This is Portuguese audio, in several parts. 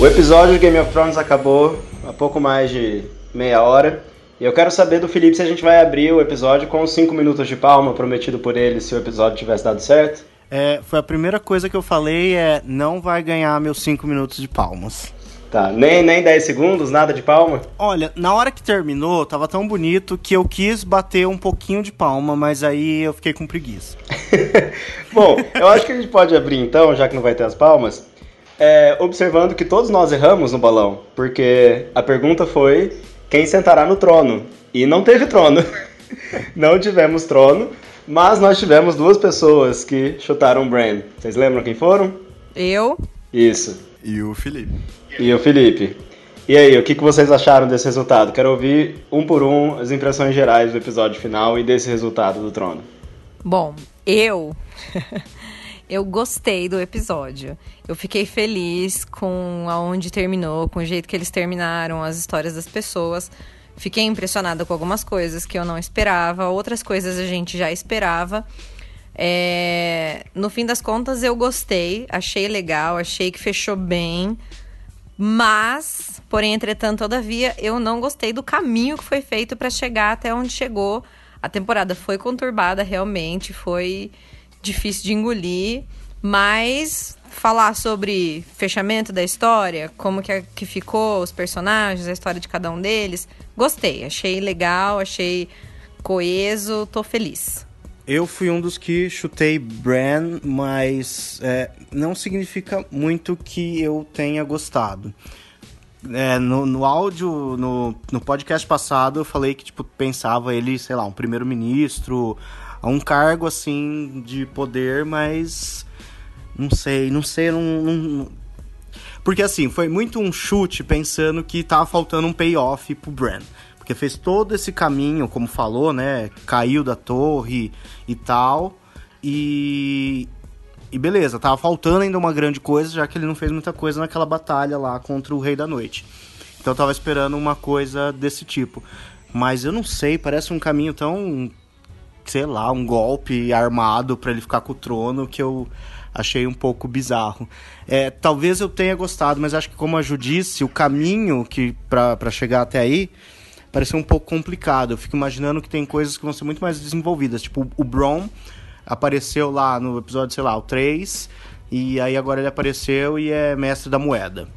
O episódio de Game of Thrones acabou há pouco mais de meia hora. E eu quero saber do Felipe se a gente vai abrir o episódio com os 5 minutos de palma prometido por ele se o episódio tivesse dado certo. É, foi a primeira coisa que eu falei é não vai ganhar meus 5 minutos de palmas. Tá, nem, nem 10 segundos, nada de palma? Olha, na hora que terminou, tava tão bonito que eu quis bater um pouquinho de palma, mas aí eu fiquei com preguiça. Bom, eu acho que a gente pode abrir então, já que não vai ter as palmas, é, observando que todos nós erramos no balão, porque a pergunta foi quem sentará no trono. E não teve trono. não tivemos trono, mas nós tivemos duas pessoas que chutaram Bran. Vocês lembram quem foram? Eu. Isso. E o Felipe. E o Felipe. E aí, o que vocês acharam desse resultado? Quero ouvir um por um as impressões gerais do episódio final e desse resultado do trono. Bom, eu eu gostei do episódio. Eu fiquei feliz com aonde terminou, com o jeito que eles terminaram, as histórias das pessoas. Fiquei impressionada com algumas coisas que eu não esperava, outras coisas a gente já esperava. É... No fim das contas, eu gostei, achei legal, achei que fechou bem. Mas, porém, entretanto, todavia, eu não gostei do caminho que foi feito para chegar até onde chegou. A temporada foi conturbada, realmente, foi difícil de engolir, mas falar sobre fechamento da história, como que, que ficou os personagens, a história de cada um deles, gostei, achei legal, achei coeso, tô feliz. Eu fui um dos que chutei Bran, mas é, não significa muito que eu tenha gostado. É, no, no áudio, no, no podcast passado, eu falei que tipo, pensava ele, sei lá, um primeiro-ministro, a um cargo assim de poder, mas não sei, não sei, não, não, porque assim, foi muito um chute pensando que tava faltando um payoff pro Bran. Porque fez todo esse caminho, como falou, né? Caiu da torre e tal. E. E beleza, tava faltando ainda uma grande coisa, já que ele não fez muita coisa naquela batalha lá contra o Rei da Noite. Então eu tava esperando uma coisa desse tipo. Mas eu não sei, parece um caminho tão sei lá, um golpe armado para ele ficar com o trono que eu achei um pouco bizarro. É, talvez eu tenha gostado, mas acho que como a Ju disse, o caminho que para chegar até aí pareceu um pouco complicado. Eu fico imaginando que tem coisas que vão ser muito mais desenvolvidas, tipo o Bron apareceu lá no episódio, sei lá, o 3, e aí agora ele apareceu e é mestre da moeda.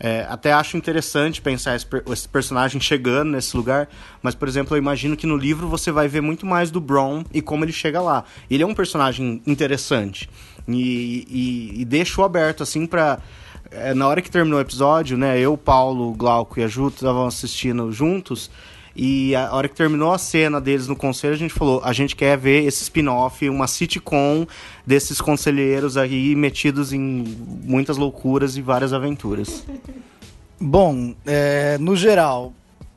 É, até acho interessante pensar esse, esse, personagem chegando nesse lugar, mas, por exemplo, eu imagino que no livro você vai ver muito mais do Bron e como ele chega lá. Ele é um personagem interessante e, e, e deixou aberto, assim, pra. É, na hora que terminou o episódio, né, eu, Paulo, Glauco e a Ju estavam assistindo juntos. E a hora que terminou a cena deles no conselho, a gente falou: a gente quer ver esse spin-off, uma sitcom desses conselheiros aí metidos em muitas loucuras e várias aventuras. Bom, é, no geral,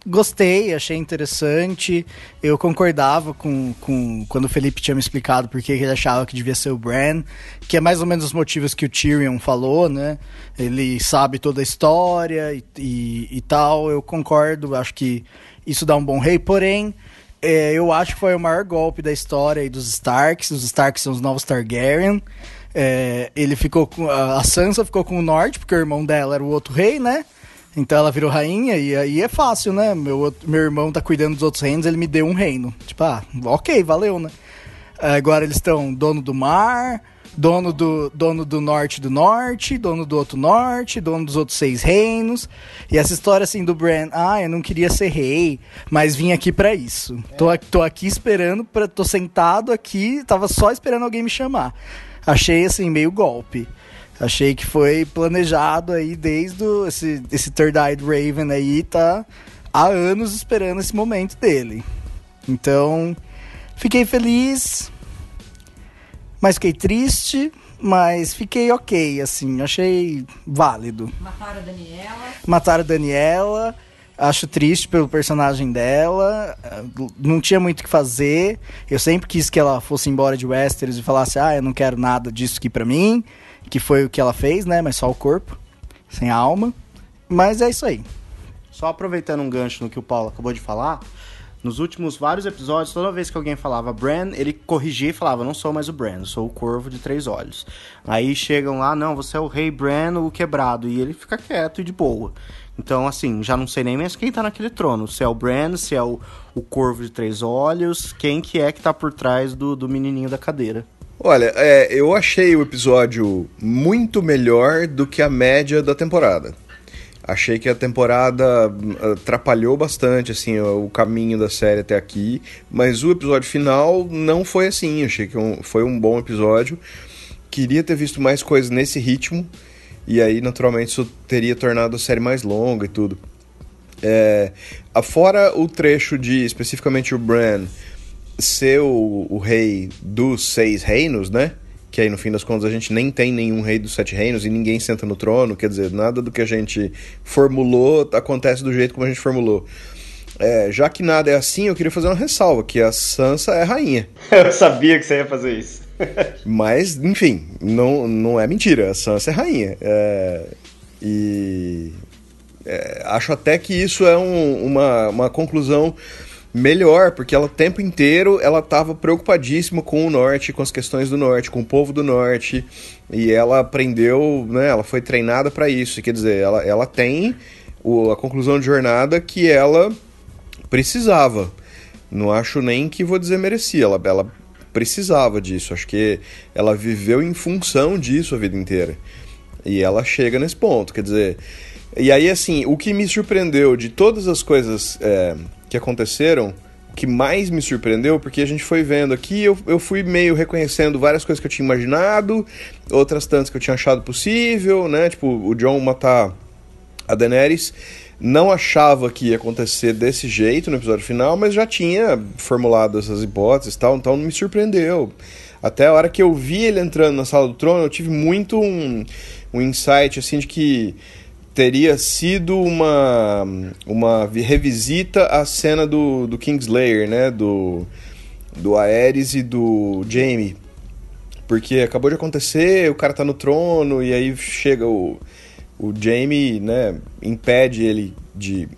gostei, achei interessante. Eu concordava com, com quando o Felipe tinha me explicado porque ele achava que devia ser o Bran, que é mais ou menos os motivos que o Tyrion falou, né? Ele sabe toda a história e, e, e tal. Eu concordo, acho que isso dá um bom rei, porém. É, eu acho que foi o maior golpe da história dos Starks. Os Starks são os novos Targaryen. É, ele ficou com. A Sansa ficou com o norte, porque o irmão dela era o outro rei, né? Então ela virou rainha e aí é fácil, né? Meu, meu irmão tá cuidando dos outros reinos, ele me deu um reino. Tipo, ah, ok, valeu, né? Agora eles estão dono do mar, dono do, dono do norte do norte, dono do outro norte, dono dos outros seis reinos. E essa história assim do Bran, ah, eu não queria ser rei, mas vim aqui para isso. É. Tô, tô aqui esperando, pra, tô sentado aqui, tava só esperando alguém me chamar. Achei assim, meio golpe. Achei que foi planejado aí desde o, esse, esse Third Eyed Raven aí, tá há anos esperando esse momento dele. Então, fiquei feliz, mas fiquei triste, mas fiquei ok, assim, achei válido. Mataram a Daniela. Mataram a Daniela. Acho triste pelo personagem dela. Não tinha muito o que fazer. Eu sempre quis que ela fosse embora de Westeros e falasse: Ah, eu não quero nada disso aqui pra mim que foi o que ela fez, né? Mas só o corpo, sem a alma. Mas é isso aí. Só aproveitando um gancho no que o Paulo acabou de falar, Nos últimos vários episódios, toda vez que alguém falava Bran, ele corrigia e falava: Não sou mais o Bran, sou o Corvo de Três Olhos. Aí chegam lá: Não, você é o Rei Bran, o quebrado. E ele fica quieto e de boa. Então, assim, já não sei nem mais quem tá naquele trono. Se é o Bran, se é o, o Corvo de Três Olhos, quem que é que tá por trás do, do menininho da cadeira. Olha, é, eu achei o episódio muito melhor do que a média da temporada. Achei que a temporada hum, atrapalhou bastante assim o caminho da série até aqui, mas o episódio final não foi assim. Achei que foi um bom episódio. Queria ter visto mais coisas nesse ritmo e aí naturalmente isso teria tornado a série mais longa e tudo. É, fora o trecho de especificamente o Bran ser o, o rei dos seis reinos, né? que aí no fim das contas a gente nem tem nenhum rei dos sete reinos e ninguém senta no trono, quer dizer, nada do que a gente formulou acontece do jeito como a gente formulou. É, já que nada é assim, eu queria fazer uma ressalva, que a Sansa é rainha. Eu sabia que você ia fazer isso. Mas, enfim, não, não é mentira, a Sansa é rainha. É, e é, acho até que isso é um, uma, uma conclusão melhor, porque ela o tempo inteiro ela estava preocupadíssima com o norte, com as questões do norte, com o povo do norte, e ela aprendeu, né, ela foi treinada para isso, quer dizer, ela, ela tem o, a conclusão de jornada que ela precisava. Não acho nem que vou dizer merecia, ela, ela precisava disso, acho que ela viveu em função disso a vida inteira. E ela chega nesse ponto, quer dizer, e aí, assim, o que me surpreendeu de todas as coisas é, que aconteceram, que mais me surpreendeu, porque a gente foi vendo aqui, eu, eu fui meio reconhecendo várias coisas que eu tinha imaginado, outras tantas que eu tinha achado possível, né? Tipo, o John matar a Daenerys. Não achava que ia acontecer desse jeito no episódio final, mas já tinha formulado essas hipóteses e tal, então não me surpreendeu. Até a hora que eu vi ele entrando na sala do trono, eu tive muito um, um insight assim de que teria sido uma, uma revisita à cena do, do Kingslayer, né? Do, do Aerys e do Jaime. Porque acabou de acontecer, o cara tá no trono e aí chega o, o Jaime, né? Impede ele de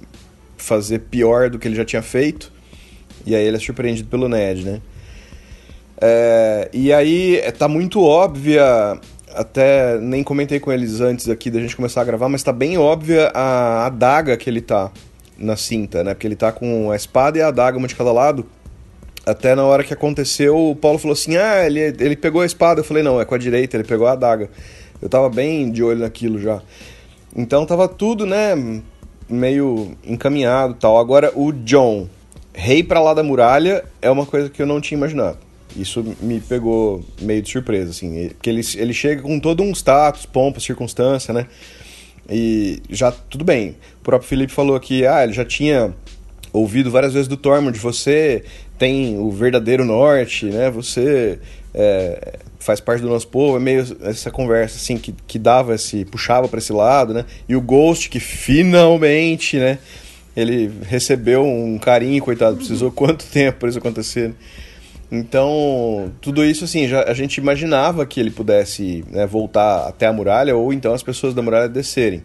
fazer pior do que ele já tinha feito. E aí ele é surpreendido pelo Ned, né? É, e aí tá muito óbvia até nem comentei com eles antes aqui da gente começar a gravar, mas tá bem óbvia a adaga que ele tá na cinta, né? Porque ele tá com a espada e a adaga, uma de cada lado. Até na hora que aconteceu, o Paulo falou assim: Ah, ele, ele pegou a espada. Eu falei: Não, é com a direita, ele pegou a adaga. Eu tava bem de olho naquilo já. Então tava tudo, né? Meio encaminhado tal. Agora, o John, rei pra lá da muralha, é uma coisa que eu não tinha imaginado. Isso me pegou meio de surpresa, assim. Porque ele, ele chega com todo um status, pompa, circunstância, né? E já, tudo bem. O próprio Felipe falou que, ah, ele já tinha ouvido várias vezes do Tormund, você tem o verdadeiro norte, né? Você é, faz parte do nosso povo. É meio essa conversa, assim, que, que dava esse... puxava para esse lado, né? E o Ghost, que finalmente, né? Ele recebeu um carinho, coitado. Precisou quanto tempo para isso acontecer, né? Então, tudo isso, assim, já, a gente imaginava que ele pudesse né, voltar até a muralha ou então as pessoas da muralha descerem.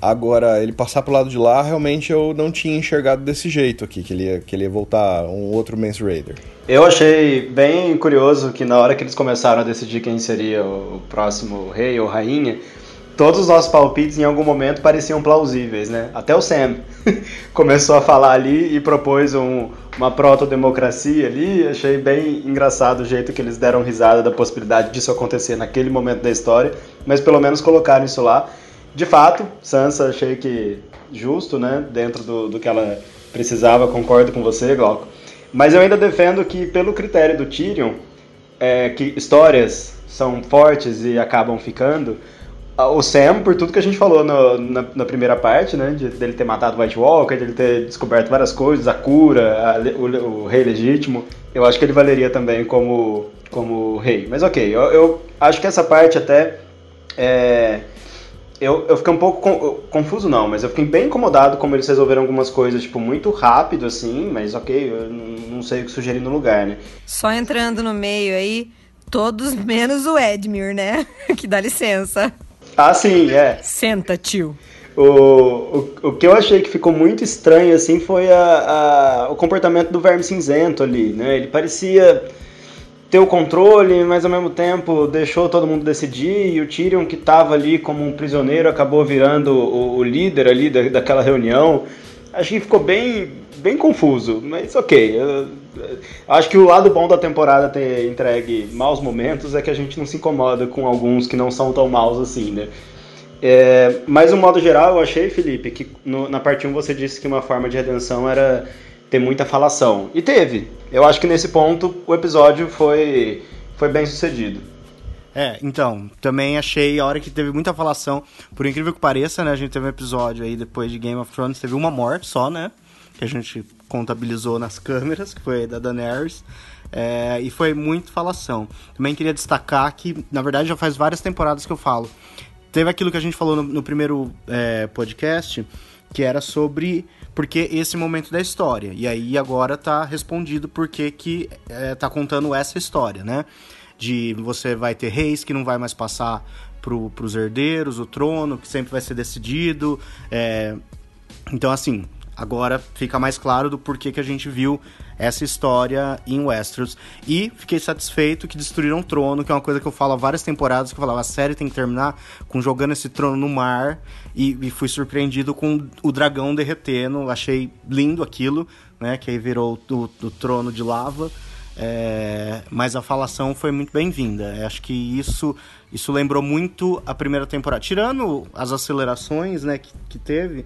Agora, ele passar pro lado de lá, realmente eu não tinha enxergado desse jeito aqui, que ele ia, que ele ia voltar um outro Mance Raider. Eu achei bem curioso que na hora que eles começaram a decidir quem seria o próximo rei ou rainha, todos os nossos palpites em algum momento pareciam plausíveis, né? Até o Sam começou a falar ali e propôs um, uma proto-democracia ali. Achei bem engraçado o jeito que eles deram risada da possibilidade disso acontecer naquele momento da história, mas pelo menos colocaram isso lá. De fato, Sansa achei que justo, né? Dentro do, do que ela precisava, concordo com você, Glauco. Mas eu ainda defendo que, pelo critério do Tyrion, é, que histórias são fortes e acabam ficando, o Sam, por tudo que a gente falou no, na, na, primeira parte, né? De, dele ter matado o White Walker, dele ter descoberto várias coisas, a cura, a, o, o, rei legítimo, eu acho que ele valeria também como, como rei. Mas ok, eu, eu acho que essa parte até. É, eu, eu fiquei um pouco confuso, não, mas eu fiquei bem incomodado como eles resolveram algumas coisas, tipo, muito rápido, assim, mas ok, eu não sei o que sugerir no lugar, né? Só entrando no meio aí, todos menos o Edmure, né? que dá licença. Ah, sim, é. Senta, tio. O, o, o que eu achei que ficou muito estranho assim foi a, a, o comportamento do Verme Cinzento ali, né? Ele parecia ter o controle, mas ao mesmo tempo deixou todo mundo decidir e o Tyrion que estava ali como um prisioneiro acabou virando o, o líder ali da, daquela reunião. Acho que ficou bem, bem confuso, mas ok. Eu, acho que o lado bom da temporada ter entregue maus momentos é que a gente não se incomoda com alguns que não são tão maus assim, né? É, mas, no modo geral, eu achei, Felipe, que no, na parte 1 você disse que uma forma de redenção era ter muita falação. E teve. Eu acho que nesse ponto o episódio foi, foi bem sucedido. É, então, também achei a hora que teve muita falação, por incrível que pareça, né? A gente teve um episódio aí depois de Game of Thrones, teve uma morte só, né? Que a gente contabilizou nas câmeras, que foi da Daenerys. É, e foi muito falação. Também queria destacar que, na verdade, já faz várias temporadas que eu falo teve aquilo que a gente falou no, no primeiro é, podcast, que era sobre porque esse momento da história. E aí agora tá respondido porque que é, tá contando essa história, né? De você vai ter reis que não vai mais passar pro, pros herdeiros, o trono, que sempre vai ser decidido. É... Então, assim, agora fica mais claro do porquê que a gente viu essa história em Westeros. E fiquei satisfeito que destruíram o trono, que é uma coisa que eu falo há várias temporadas, que eu falava, a série tem que terminar com jogando esse trono no mar. E, e fui surpreendido com o dragão derretendo. Achei lindo aquilo, né? Que aí virou o, o trono de lava. É, mas a falação foi muito bem-vinda. Acho que isso isso lembrou muito a primeira temporada. Tirando as acelerações né, que, que teve,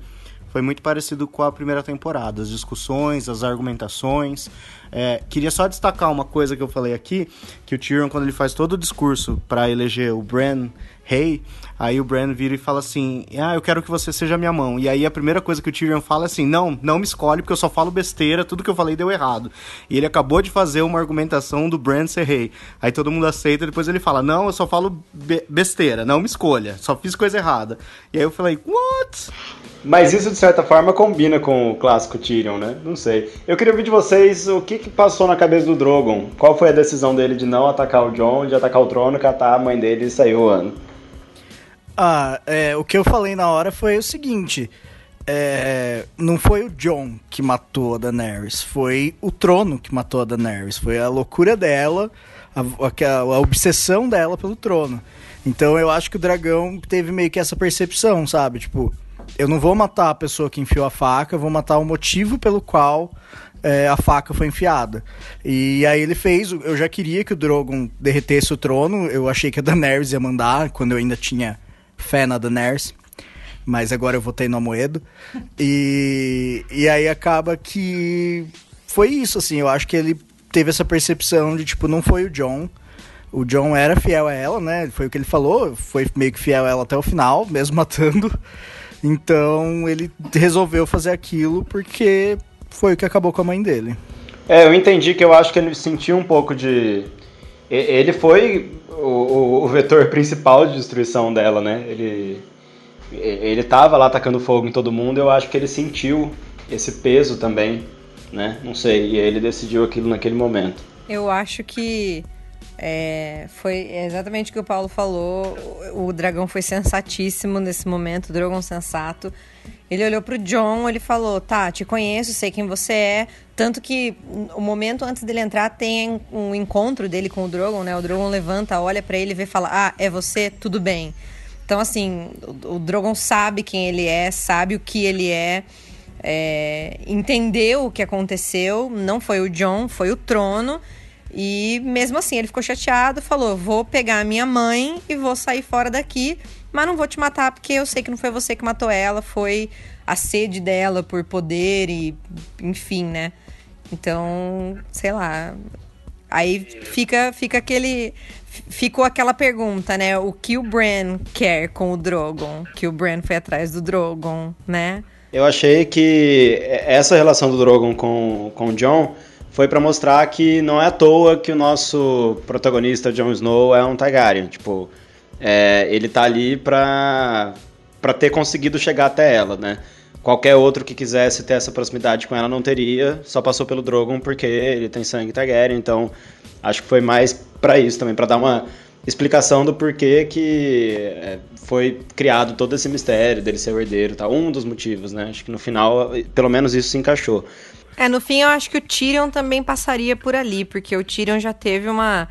foi muito parecido com a primeira temporada. As discussões, as argumentações. É, queria só destacar uma coisa que eu falei aqui, que o Tyrion, quando ele faz todo o discurso para eleger o Bran rei, aí o Bran vira e fala assim, ah, eu quero que você seja minha mão. E aí a primeira coisa que o Tyrion fala é assim, não, não me escolhe porque eu só falo besteira, tudo que eu falei deu errado. E ele acabou de fazer uma argumentação do Bran ser rei. Aí todo mundo aceita, depois ele fala, não, eu só falo be besteira, não me escolha, só fiz coisa errada. E aí eu falei, what? Mas isso, de certa forma, combina com o clássico Tyrion, né? Não sei. Eu queria ouvir de vocês o que, que passou na cabeça do Drogon. Qual foi a decisão dele de não atacar o John, de atacar o trono, catar a mãe dele e sair ano? Ah, é, o que eu falei na hora foi o seguinte. É, não foi o John que matou a Daenerys, foi o trono que matou a Daenerys. Foi a loucura dela, a, a, a obsessão dela pelo trono. Então eu acho que o dragão teve meio que essa percepção, sabe? Tipo, eu não vou matar a pessoa que enfiou a faca, eu vou matar o motivo pelo qual é, a faca foi enfiada. E aí ele fez, eu já queria que o Drogon derretesse o trono, eu achei que a Daenerys ia mandar, quando eu ainda tinha fé na Daenerys, mas agora eu votei no Amoedo. E, e aí acaba que foi isso, assim, eu acho que ele teve essa percepção de, tipo, não foi o John, o John era fiel a ela, né? Foi o que ele falou, foi meio que fiel a ela até o final, mesmo matando. Então ele resolveu fazer aquilo porque foi o que acabou com a mãe dele. É, eu entendi que eu acho que ele sentiu um pouco de. Ele foi o, o, vetor principal de destruição dela, né? Ele, ele tava lá atacando fogo em todo mundo, eu acho que ele sentiu esse peso também, né? Não sei, e ele decidiu aquilo naquele momento. Eu acho que é, foi exatamente o que o Paulo falou. O, dragão foi sensatíssimo nesse momento, o dragão sensato. Ele olhou pro John, ele falou: Tá, te conheço, sei quem você é. Tanto que o momento antes dele entrar tem um encontro dele com o Drogon, né? O Drogon levanta, olha para ele, vê e fala: Ah, é você? Tudo bem. Então, assim, o, o Drogon sabe quem ele é, sabe o que ele é, é, entendeu o que aconteceu. Não foi o John, foi o trono. E mesmo assim, ele ficou chateado, falou: Vou pegar a minha mãe e vou sair fora daqui, mas não vou te matar porque eu sei que não foi você que matou ela, foi a sede dela por poder e enfim, né? Então, sei lá. Aí fica, fica aquele. Ficou aquela pergunta, né? O que o Bran quer com o Drogon? Que o Bran foi atrás do Drogon, né? Eu achei que essa relação do Drogon com, com o John foi para mostrar que não é à toa que o nosso protagonista Jon Snow é um Targaryen, tipo, é, ele tá ali pra ter conseguido chegar até ela, né? Qualquer outro que quisesse ter essa proximidade com ela não teria, só passou pelo Drogon porque ele tem sangue Targaryen, então acho que foi mais para isso também, para dar uma explicação do porquê que é, foi criado todo esse mistério dele ser o herdeiro, tá? Um dos motivos, né? Acho que no final, pelo menos isso se encaixou. É, no fim eu acho que o Tyrion também passaria por ali, porque o Tyrion já teve uma,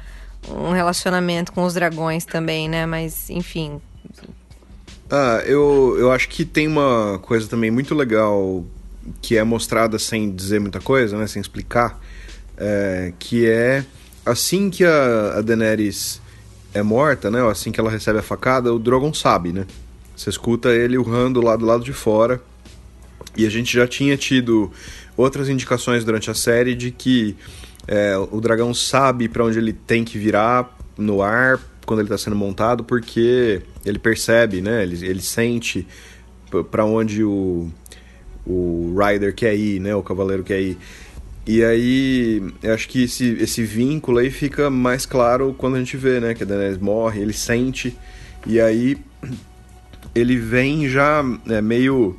um relacionamento com os dragões também, né? Mas, enfim. Ah, eu, eu acho que tem uma coisa também muito legal que é mostrada sem dizer muita coisa, né? Sem explicar, é, que é assim que a, a Daenerys é morta, né? Assim que ela recebe a facada, o Drogon sabe, né? Você escuta ele urrando lá do lado de fora. E a gente já tinha tido outras indicações durante a série de que é, o dragão sabe para onde ele tem que virar no ar quando ele está sendo montado, porque ele percebe, né? Ele, ele sente para onde o, o rider quer ir, né? O cavaleiro quer ir. E aí, eu acho que esse, esse vínculo aí fica mais claro quando a gente vê, né? Que a Daenerys morre, ele sente, e aí ele vem já é, meio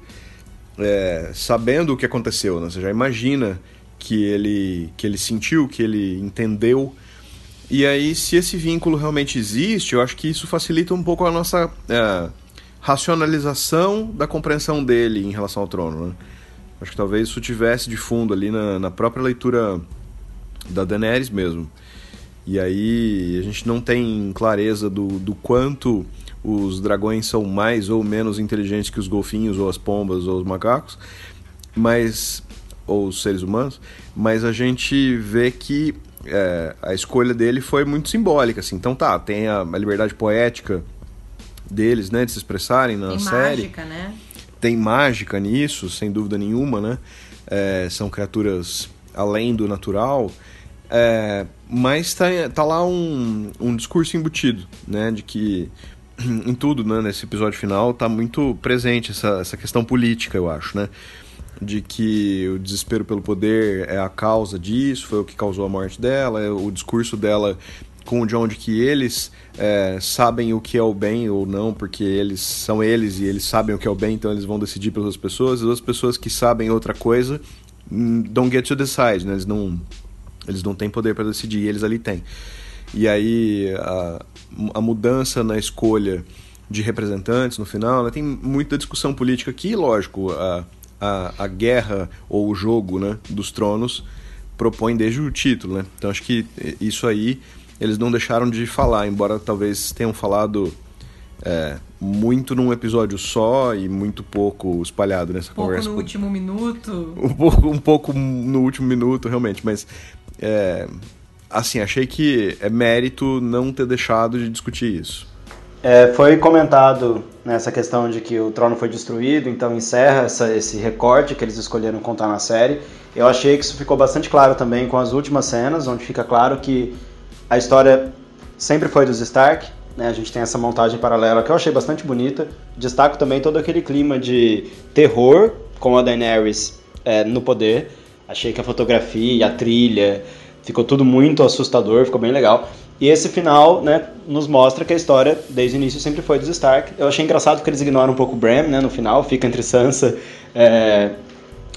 é, sabendo o que aconteceu, né? Você já imagina que ele, que ele sentiu, que ele entendeu. E aí, se esse vínculo realmente existe, eu acho que isso facilita um pouco a nossa é, racionalização da compreensão dele em relação ao trono, né? Acho que talvez isso tivesse de fundo ali na, na própria leitura da Daenerys mesmo. E aí a gente não tem clareza do, do quanto os dragões são mais ou menos inteligentes que os golfinhos, ou as pombas, ou os macacos, mas ou os seres humanos, mas a gente vê que é, a escolha dele foi muito simbólica, assim. Então tá, tem a, a liberdade poética deles, né, de se expressarem na Tem série. mágica, né? Tem mágica nisso, sem dúvida nenhuma, né? É, são criaturas além do natural. É, mas tá, tá lá um, um discurso embutido, né? De que em tudo, né, nesse episódio final, tá muito presente essa, essa questão política, eu acho, né? De que o desespero pelo poder é a causa disso, foi o que causou a morte dela, é o discurso dela com o de que eles é, sabem o que é o bem ou não, porque eles são eles e eles sabem o que é o bem, então eles vão decidir pelas pessoas, as pessoas que sabem outra coisa hum, don't get to decide, né? Eles não, eles não têm poder para decidir, eles ali têm. E aí a, a mudança na escolha de representantes no final, né? tem muita discussão política aqui, lógico, a, a, a guerra ou o jogo né, dos tronos propõe desde o título, né? Então acho que isso aí eles não deixaram de falar, embora talvez tenham falado é, muito num episódio só e muito pouco espalhado nessa pouco conversa. no último minuto. Um pouco, um pouco no último minuto, realmente, mas é, assim, achei que é mérito não ter deixado de discutir isso. É, foi comentado nessa questão de que o trono foi destruído, então encerra essa, esse recorte que eles escolheram contar na série. Eu achei que isso ficou bastante claro também com as últimas cenas, onde fica claro que a história sempre foi dos Stark. Né? A gente tem essa montagem paralela que eu achei bastante bonita. Destaco também todo aquele clima de terror com a Daenerys é, no poder. Achei que a fotografia, a trilha, ficou tudo muito assustador, ficou bem legal. E esse final, né, nos mostra que a história, desde o início, sempre foi dos Stark. Eu achei engraçado que eles ignoram um pouco o Bram, né, no final, fica entre Sansa, é,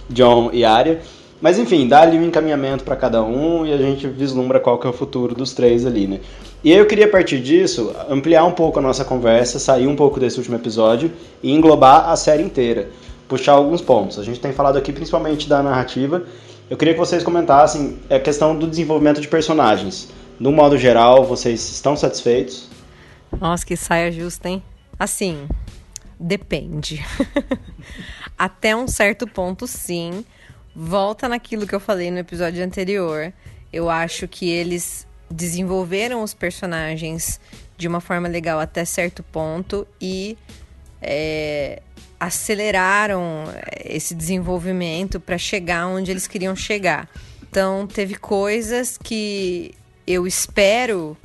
John e Arya. Mas enfim, dá ali um encaminhamento para cada um e a gente vislumbra qual que é o futuro dos três ali, né? E eu queria, a partir disso, ampliar um pouco a nossa conversa, sair um pouco desse último episódio e englobar a série inteira. Puxar alguns pontos. A gente tem falado aqui principalmente da narrativa. Eu queria que vocês comentassem a questão do desenvolvimento de personagens. No modo geral, vocês estão satisfeitos? Nossa, que saia justa, hein? Assim, depende. Até um certo ponto, sim. Volta naquilo que eu falei no episódio anterior. Eu acho que eles desenvolveram os personagens de uma forma legal até certo ponto e é, aceleraram esse desenvolvimento para chegar onde eles queriam chegar. Então, teve coisas que eu espero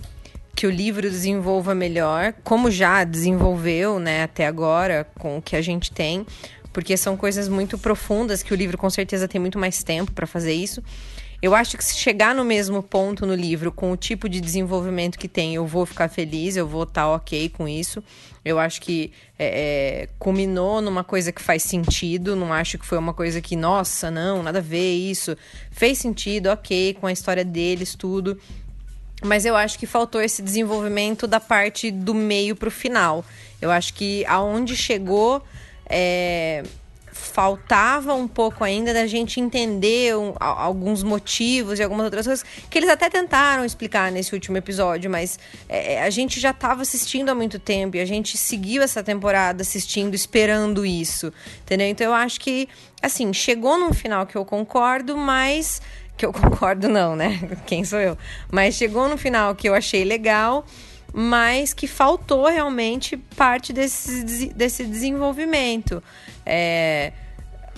que o livro desenvolva melhor, como já desenvolveu, né, até agora, com o que a gente tem, porque são coisas muito profundas que o livro com certeza tem muito mais tempo para fazer isso. Eu acho que se chegar no mesmo ponto no livro, com o tipo de desenvolvimento que tem, eu vou ficar feliz, eu vou estar tá ok com isso. Eu acho que é, é, culminou numa coisa que faz sentido, não acho que foi uma coisa que, nossa, não, nada a ver isso. Fez sentido, ok, com a história deles, tudo. Mas eu acho que faltou esse desenvolvimento da parte do meio pro final. Eu acho que aonde chegou. É, faltava um pouco ainda da gente entender um, alguns motivos e algumas outras coisas que eles até tentaram explicar nesse último episódio, mas é, é a gente já estava assistindo há muito tempo e a gente seguiu essa temporada assistindo, esperando isso, entendeu? Então eu acho que, assim, chegou num final que eu concordo, mas que eu concordo não, né? Quem sou eu? Mas chegou no final que eu achei legal, mas que faltou realmente parte desse, desse desenvolvimento. É,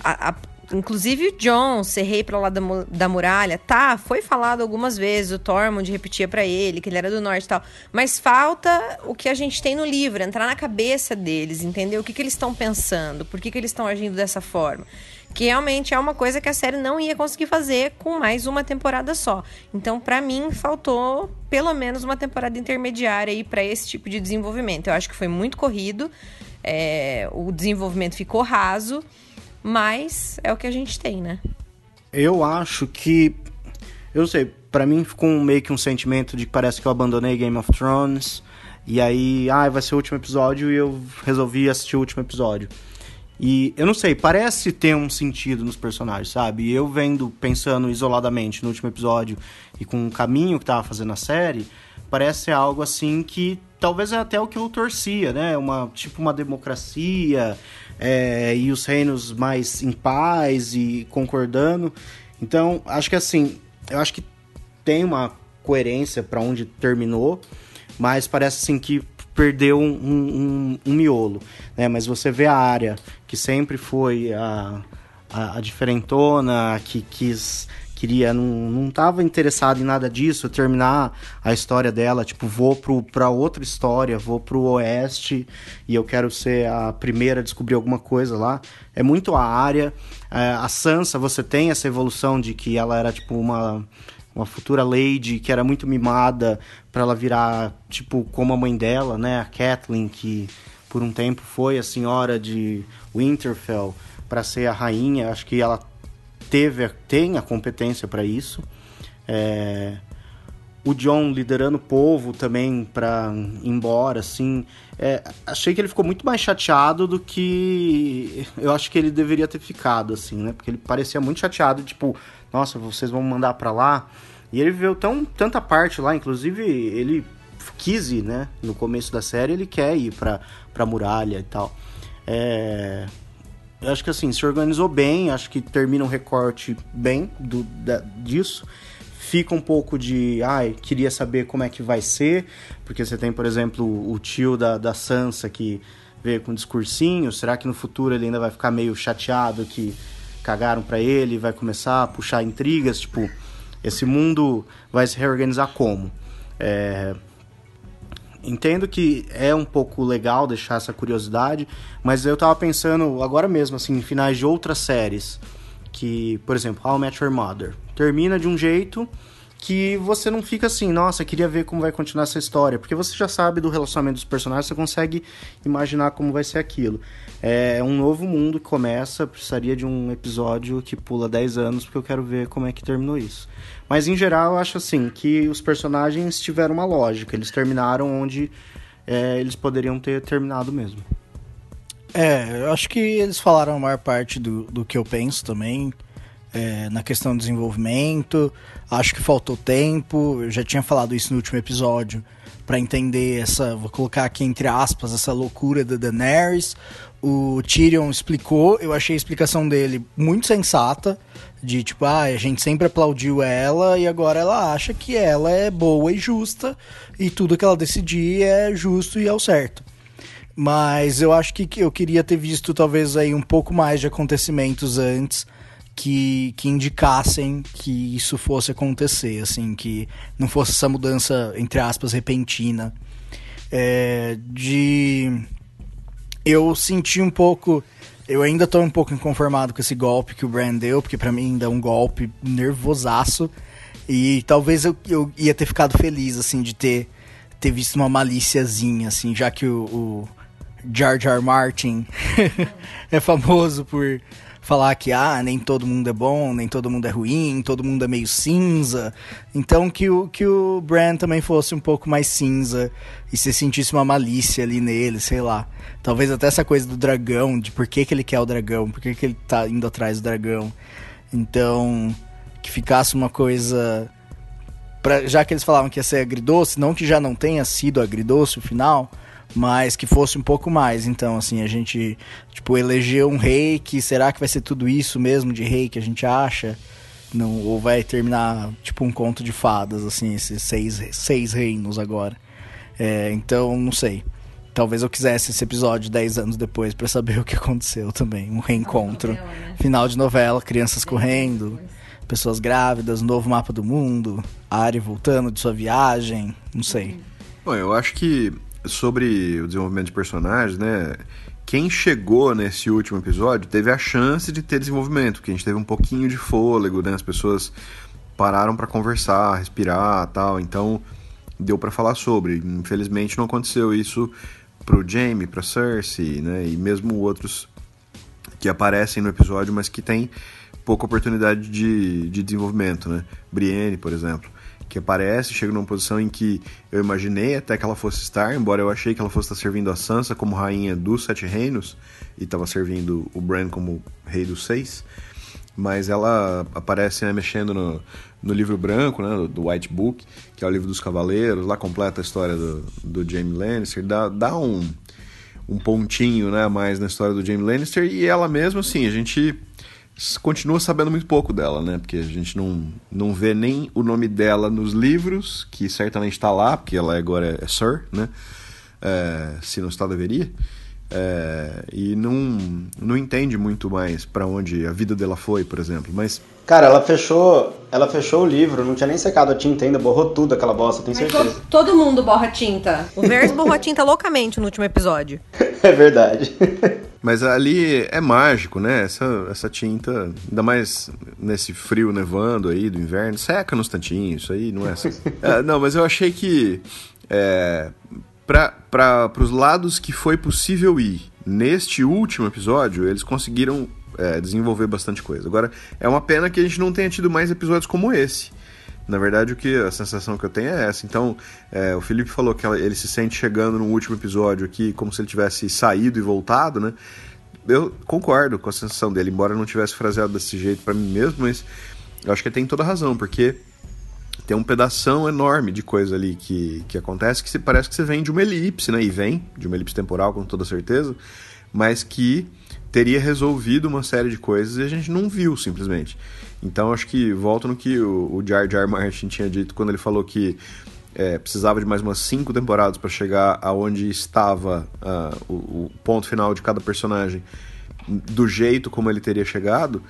a, a, inclusive o John ser rei para lá da, da muralha, tá, foi falado algumas vezes, o Tormund repetia para ele que ele era do norte e tal, mas falta o que a gente tem no livro, entrar na cabeça deles, entender o que, que eles estão pensando, por que, que eles estão agindo dessa forma que realmente é uma coisa que a série não ia conseguir fazer com mais uma temporada só. Então, para mim, faltou pelo menos uma temporada intermediária aí para esse tipo de desenvolvimento. Eu acho que foi muito corrido, é, o desenvolvimento ficou raso, mas é o que a gente tem, né? Eu acho que. Eu sei, para mim ficou meio que um sentimento de que parece que eu abandonei Game of Thrones. E aí, ah, vai ser o último episódio e eu resolvi assistir o último episódio. E eu não sei, parece ter um sentido nos personagens, sabe? Eu vendo, pensando isoladamente no último episódio e com o caminho que tava fazendo a série, parece algo assim que talvez é até o que eu torcia, né? Uma, tipo uma democracia é, e os reinos mais em paz e concordando. Então, acho que assim, eu acho que tem uma coerência para onde terminou, mas parece assim que perdeu um, um, um, miolo, né? Mas você vê a área que sempre foi a, a, a diferentona, que quis queria não, não tava interessado em nada disso, terminar a história dela, tipo, vou pro, pra outra história, vou pro oeste e eu quero ser a primeira a descobrir alguma coisa lá. É muito a área. É, a Sansa, você tem essa evolução de que ela era tipo uma uma futura lady que era muito mimada para ela virar tipo como a mãe dela, né, a Kathleen que por um tempo foi a senhora de Winterfell para ser a rainha. Acho que ela teve tem a competência para isso. É, o John liderando o povo também para embora, assim. É, achei que ele ficou muito mais chateado do que eu acho que ele deveria ter ficado, assim, né? Porque ele parecia muito chateado, tipo, nossa, vocês vão mandar para lá. E ele viveu tão, tanta parte lá, inclusive ele quis ir, né? No começo da série ele quer ir pra, pra muralha e tal. É... Eu acho que assim, se organizou bem, acho que termina um recorte bem do, da, disso. Fica um pouco de, ai, queria saber como é que vai ser, porque você tem, por exemplo, o tio da, da Sansa que veio com discursinho, será que no futuro ele ainda vai ficar meio chateado que cagaram para ele, vai começar a puxar intrigas, tipo, esse mundo vai se reorganizar como? É... Entendo que é um pouco legal deixar essa curiosidade, mas eu tava pensando agora mesmo, assim, em finais de outras séries, que, por exemplo, How I Met Your Mother, termina de um jeito que você não fica assim, nossa, queria ver como vai continuar essa história, porque você já sabe do relacionamento dos personagens, você consegue imaginar como vai ser aquilo. É um novo mundo que começa, precisaria de um episódio que pula 10 anos, porque eu quero ver como é que terminou isso. Mas em geral, eu acho assim, que os personagens tiveram uma lógica, eles terminaram onde é, eles poderiam ter terminado mesmo. É, eu acho que eles falaram a maior parte do, do que eu penso também é, na questão do desenvolvimento. Acho que faltou tempo. Eu já tinha falado isso no último episódio para entender essa, vou colocar aqui entre aspas, essa loucura da Daenerys. O Tyrion explicou, eu achei a explicação dele muito sensata, de tipo, ah, a gente sempre aplaudiu ela e agora ela acha que ela é boa e justa e tudo que ela decidir é justo e é o certo. Mas eu acho que eu queria ter visto talvez aí um pouco mais de acontecimentos antes que, que indicassem que isso fosse acontecer, assim, que não fosse essa mudança, entre aspas, repentina. É, de. Eu senti um pouco. Eu ainda tô um pouco inconformado com esse golpe que o Brand deu, porque para mim ainda é um golpe nervosaço. E talvez eu, eu ia ter ficado feliz, assim, de ter, ter visto uma malíciazinha, assim, já que o, o Jar Jar Martin é famoso por falar que ah, nem todo mundo é bom, nem todo mundo é ruim, todo mundo é meio cinza. Então que o, que o Bran também fosse um pouco mais cinza e se sentisse uma malícia ali nele, sei lá. Talvez até essa coisa do dragão, de por que, que ele quer o dragão, por que, que ele tá indo atrás do dragão. Então, que ficasse uma coisa. Pra, já que eles falavam que ia ser agridoce, não que já não tenha sido agridoce o final, mas que fosse um pouco mais. Então, assim, a gente, tipo, elegeu um rei que será que vai ser tudo isso mesmo de rei que a gente acha? Não, ou vai terminar, tipo, um conto de fadas, assim, esses seis, seis reinos agora. É, então, não sei. Talvez eu quisesse esse episódio 10 anos depois para saber o que aconteceu também. Um reencontro. Final de novela, né? Final de novela crianças correndo, pessoas grávidas, novo mapa do mundo, Ari voltando de sua viagem, não sei. Bom, eu acho que sobre o desenvolvimento de personagens, né? Quem chegou nesse último episódio teve a chance de ter desenvolvimento, que a gente teve um pouquinho de fôlego, né? As pessoas pararam para conversar, respirar, tal. Então deu para falar sobre. Infelizmente não aconteceu isso pro Jaime, pra Cersei, né? E mesmo outros que aparecem no episódio, mas que tem pouca oportunidade de, de desenvolvimento, né? Brienne, por exemplo que aparece, chega numa posição em que eu imaginei até que ela fosse estar, embora eu achei que ela fosse estar servindo a Sansa como rainha dos Sete Reinos e estava servindo o Bran como rei dos Seis, mas ela aparece né, mexendo no, no livro branco, né, do White Book, que é o livro dos Cavaleiros, lá completa a história do, do Jaime Lannister, dá, dá um, um pontinho né, mais na história do Jaime Lannister e ela mesma, assim, a gente continua sabendo muito pouco dela, né? Porque a gente não, não vê nem o nome dela nos livros, que certamente está lá, porque ela agora é Sir, né? É, se não está, deveria. É, e não, não entende muito mais para onde a vida dela foi, por exemplo. Mas Cara, ela fechou, ela fechou o livro, não tinha nem secado a tinta ainda, borrou tudo aquela bosta, tenho certeza. Todo, todo mundo borra tinta. O Verso borrou a tinta loucamente no último episódio. é verdade. Mas ali é mágico, né? Essa, essa tinta, ainda mais nesse frio nevando aí do inverno, seca nos tantinhos, isso aí não é assim. é, não, mas eu achei que é, para os lados que foi possível ir neste último episódio, eles conseguiram é, desenvolver bastante coisa. Agora, é uma pena que a gente não tenha tido mais episódios como esse. Na verdade, o que a sensação que eu tenho é essa. Então, é, o Felipe falou que ele se sente chegando no último episódio aqui como se ele tivesse saído e voltado, né? Eu concordo com a sensação dele, embora não tivesse fraseado desse jeito para mim mesmo, mas eu acho que ele tem toda razão, porque tem um pedação enorme de coisa ali que, que acontece que parece que você vem de uma elipse, né? E vem de uma elipse temporal, com toda certeza, mas que teria resolvido uma série de coisas e a gente não viu simplesmente. Então acho que volto no que o, Jar Jar Martin tinha dito quando ele falou que é, precisava de mais umas cinco temporadas para chegar aonde estava uh, o, o, ponto final de cada personagem do jeito como ele teria chegado.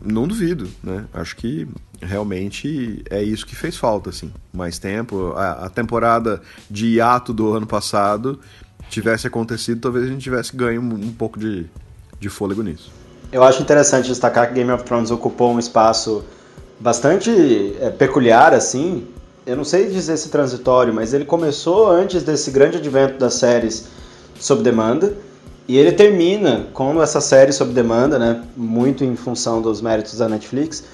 Não duvido, né? Acho que realmente é isso que fez falta, assim. Mais tempo. A, a temporada de hiato do ano passado tivesse acontecido, talvez a gente tivesse ganho um, um pouco de, de fôlego nisso. Eu acho interessante destacar que Game of Thrones ocupou um espaço bastante é, peculiar, assim. Eu não sei dizer se transitório, mas ele começou antes desse grande advento das séries sob demanda. E ele termina com essa série sob demanda, né? Muito em função dos méritos da Netflix.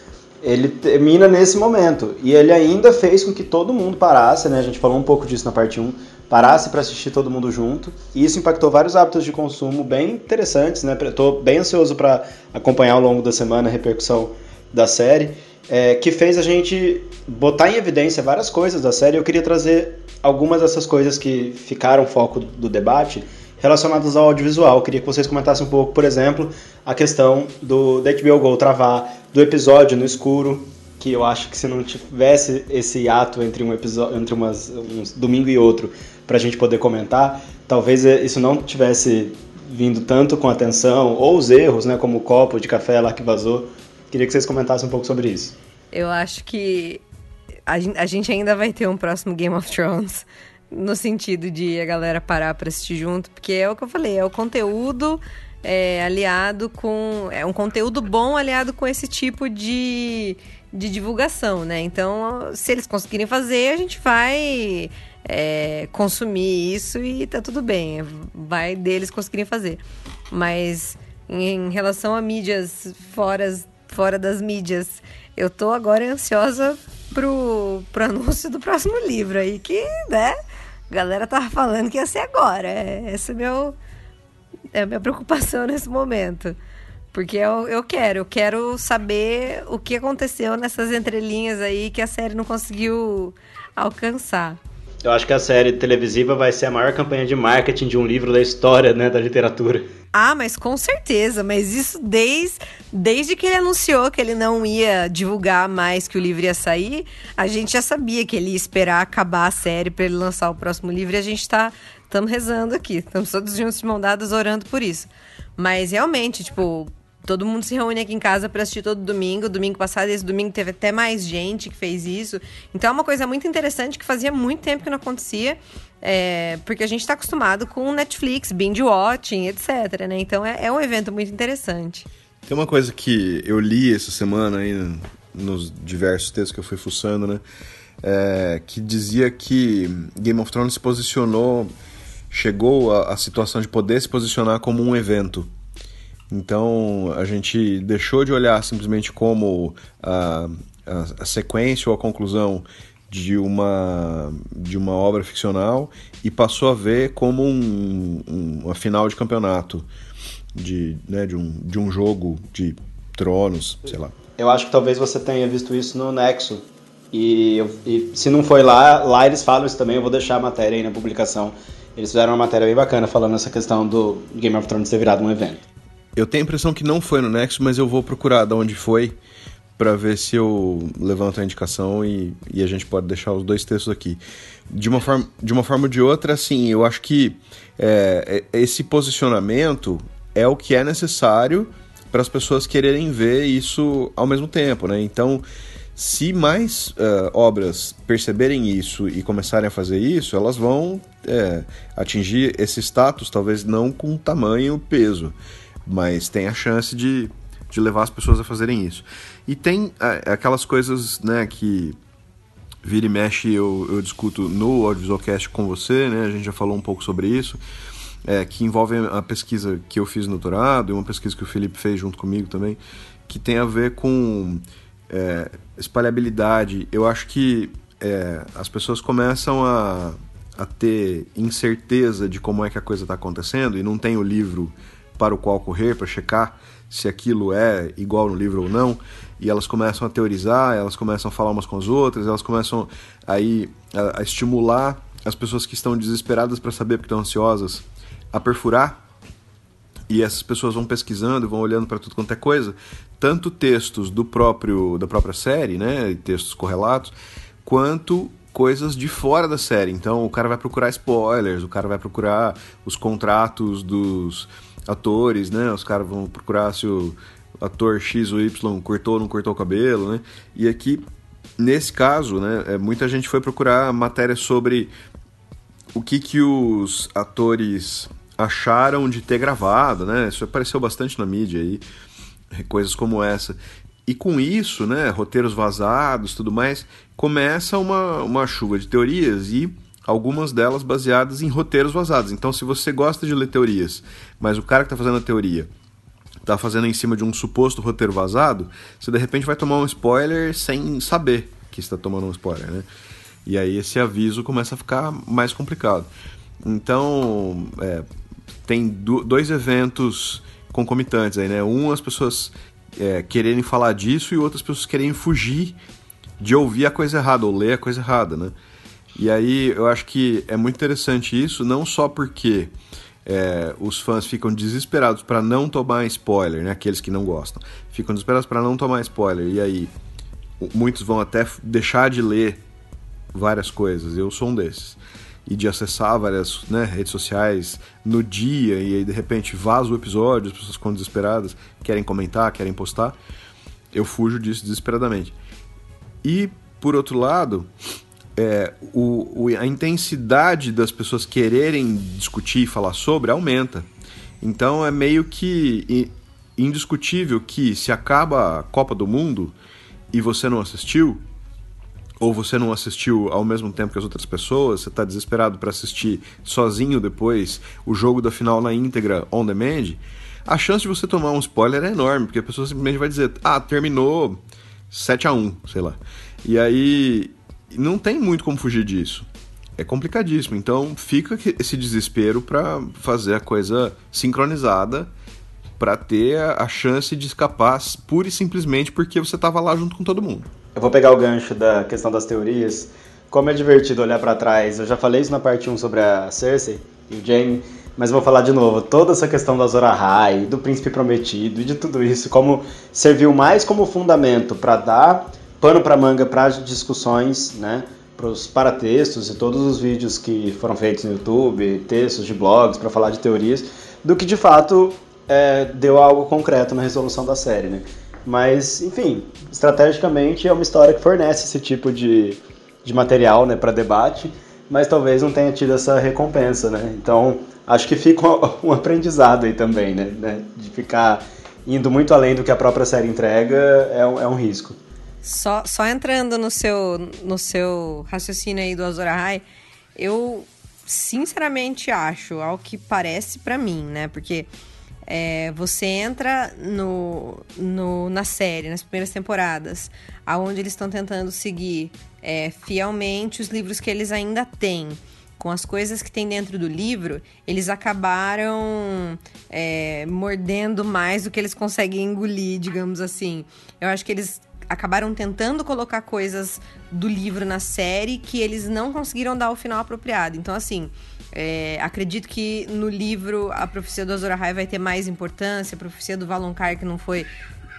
Ele termina nesse momento. E ele ainda fez com que todo mundo parasse, né? A gente falou um pouco disso na parte 1 parasse para assistir todo mundo junto. E isso impactou vários hábitos de consumo bem interessantes, né? Estou bem ansioso para acompanhar ao longo da semana a repercussão da série, é, que fez a gente botar em evidência várias coisas da série. Eu queria trazer algumas dessas coisas que ficaram foco do debate relacionadas ao audiovisual. Eu queria que vocês comentassem um pouco, por exemplo, a questão do da HBO Go travar, do episódio no escuro, que eu acho que se não tivesse esse ato entre um episódio, entre umas, um domingo e outro, para a gente poder comentar, talvez isso não tivesse vindo tanto com atenção, ou os erros, né, como o copo de café lá que vazou. Queria que vocês comentassem um pouco sobre isso. Eu acho que a gente ainda vai ter um próximo Game of Thrones no sentido de a galera parar para assistir junto, porque é o que eu falei, é o conteúdo é, aliado com. É um conteúdo bom aliado com esse tipo de, de divulgação, né? Então, se eles conseguirem fazer, a gente vai é, consumir isso e tá tudo bem. Vai deles conseguirem fazer. Mas em relação a mídias fora, fora das mídias, eu tô agora ansiosa pro, pro anúncio do próximo livro aí, que, né, a galera tava falando que ia ser agora. É, essa é, meu, é a minha preocupação nesse momento. Porque eu, eu quero, eu quero saber o que aconteceu nessas entrelinhas aí que a série não conseguiu alcançar. Eu acho que a série televisiva vai ser a maior campanha de marketing de um livro da história, né, da literatura. Ah, mas com certeza, mas isso desde, desde que ele anunciou que ele não ia divulgar mais que o livro ia sair, a gente já sabia que ele ia esperar acabar a série para ele lançar o próximo livro e a gente tá estamos rezando aqui, estamos todos juntos de mão dadas orando por isso. Mas realmente, tipo, Todo mundo se reúne aqui em casa para assistir todo domingo. Domingo passado, esse domingo teve até mais gente que fez isso. Então é uma coisa muito interessante que fazia muito tempo que não acontecia. É, porque a gente está acostumado com Netflix, binge watching, etc. Né? Então é, é, um evento muito interessante. Tem uma coisa que eu li essa semana aí nos diversos textos que eu fui fuçando, né? É, que dizia que Game of Thrones se posicionou, chegou à situação de poder se posicionar como um evento então a gente deixou de olhar simplesmente como a, a, a sequência ou a conclusão de uma, de uma obra ficcional e passou a ver como um, um, uma final de campeonato de, né, de, um, de um jogo de tronos, sei lá. Eu acho que talvez você tenha visto isso no Nexo. E, e, se não foi lá, lá eles falam isso também, eu vou deixar a matéria aí na publicação. Eles fizeram uma matéria bem bacana falando essa questão do Game of Thrones ter virado um evento. Eu tenho a impressão que não foi no Nexo, mas eu vou procurar de onde foi para ver se eu levanto a indicação e, e, a gente pode deixar os dois textos aqui. De uma forma, de uma forma ou de outra, assim, eu acho que é, é esse posicionamento é o que é necessário para as pessoas quererem ver isso ao mesmo tempo, né? Então, se mais uh, obras perceberem isso e começarem a fazer isso, elas vão é, atingir esse status, talvez não com tamanho peso, mas tem a chance de, de levar as pessoas a fazerem isso. E tem é, aquelas coisas né, que vira e mexe eu, eu discuto no Audiovisualcast com você, né, a gente já falou um pouco sobre isso, é, que envolvem a pesquisa que eu fiz no doutorado e uma pesquisa que o Felipe fez junto comigo também, que tem a ver com é, espalhabilidade. Eu acho que é, as pessoas começam a, a ter incerteza de como é que a coisa está acontecendo e não tem o livro para o qual correr, para checar se aquilo é igual no livro ou não, e elas começam a teorizar, elas começam a falar umas com as outras, elas começam aí a, a estimular as pessoas que estão desesperadas para saber porque estão ansiosas a perfurar. E essas pessoas vão pesquisando, vão olhando para tudo quanto é coisa, tanto textos do próprio da própria série, né, textos correlatos, quanto coisas de fora da série. Então o cara vai procurar spoilers, o cara vai procurar os contratos dos atores, né? Os caras vão procurar se o ator X ou Y cortou ou não cortou o cabelo, né? E aqui, nesse caso, né, é, muita gente foi procurar matéria sobre o que, que os atores acharam de ter gravado, né? Isso apareceu bastante na mídia aí, coisas como essa. E com isso, né, roteiros vazados, tudo mais, começa uma, uma chuva de teorias e algumas delas baseadas em roteiros vazados. Então, se você gosta de ler teorias, mas o cara que está fazendo a teoria está fazendo em cima de um suposto roteiro vazado, você de repente vai tomar um spoiler sem saber que está tomando um spoiler, né? E aí esse aviso começa a ficar mais complicado. Então, é, tem do, dois eventos concomitantes aí, né? Um, as pessoas é, quererem falar disso e outras pessoas querem fugir de ouvir a coisa errada ou ler a coisa errada, né? E aí eu acho que é muito interessante isso, não só porque é, os fãs ficam desesperados para não tomar spoiler, né? Aqueles que não gostam. Ficam desesperados para não tomar spoiler. E aí muitos vão até deixar de ler várias coisas. Eu sou um desses. E de acessar várias né, redes sociais no dia e aí de repente vaza o episódio, as pessoas ficam desesperadas, querem comentar, querem postar. Eu fujo disso desesperadamente. E por outro lado, é, o, o, a intensidade das pessoas quererem discutir e falar sobre aumenta. Então é meio que indiscutível que se acaba a Copa do Mundo e você não assistiu, ou você não assistiu ao mesmo tempo que as outras pessoas, você está desesperado para assistir sozinho depois o jogo da final na íntegra on demand, a chance de você tomar um spoiler é enorme, porque a pessoa simplesmente vai dizer, ah, terminou 7 a 1 sei lá. E aí não tem muito como fugir disso. É complicadíssimo. Então fica esse desespero para fazer a coisa sincronizada para ter a chance de escapar pura e simplesmente porque você estava lá junto com todo mundo. Eu vou pegar o gancho da questão das teorias. Como é divertido olhar para trás. Eu já falei isso na parte 1 sobre a Cersei e o Jaime, mas vou falar de novo. Toda essa questão da Azor Ahai, do Príncipe Prometido e de tudo isso, como serviu mais como fundamento para dar pano para manga para discussões, né? Para os paratextos e todos os vídeos que foram feitos no YouTube, textos de blogs para falar de teorias, do que de fato é, deu algo concreto na resolução da série, né? Mas, enfim, estrategicamente é uma história que fornece esse tipo de, de material né, para debate, mas talvez não tenha tido essa recompensa, né? Então, acho que fica um aprendizado aí também, né? né? De ficar indo muito além do que a própria série entrega é é um risco. Só, só entrando no seu, no seu raciocínio aí do Azor Ahai, eu sinceramente acho, ao que parece para mim, né? Porque é, você entra no, no, na série, nas primeiras temporadas, aonde eles estão tentando seguir é, fielmente os livros que eles ainda têm. Com as coisas que tem dentro do livro, eles acabaram é, mordendo mais do que eles conseguem engolir, digamos assim. Eu acho que eles acabaram tentando colocar coisas do livro na série que eles não conseguiram dar o final apropriado. Então, assim, é, acredito que no livro a profecia do Azor Ahai vai ter mais importância, a profecia do Valonqar que não foi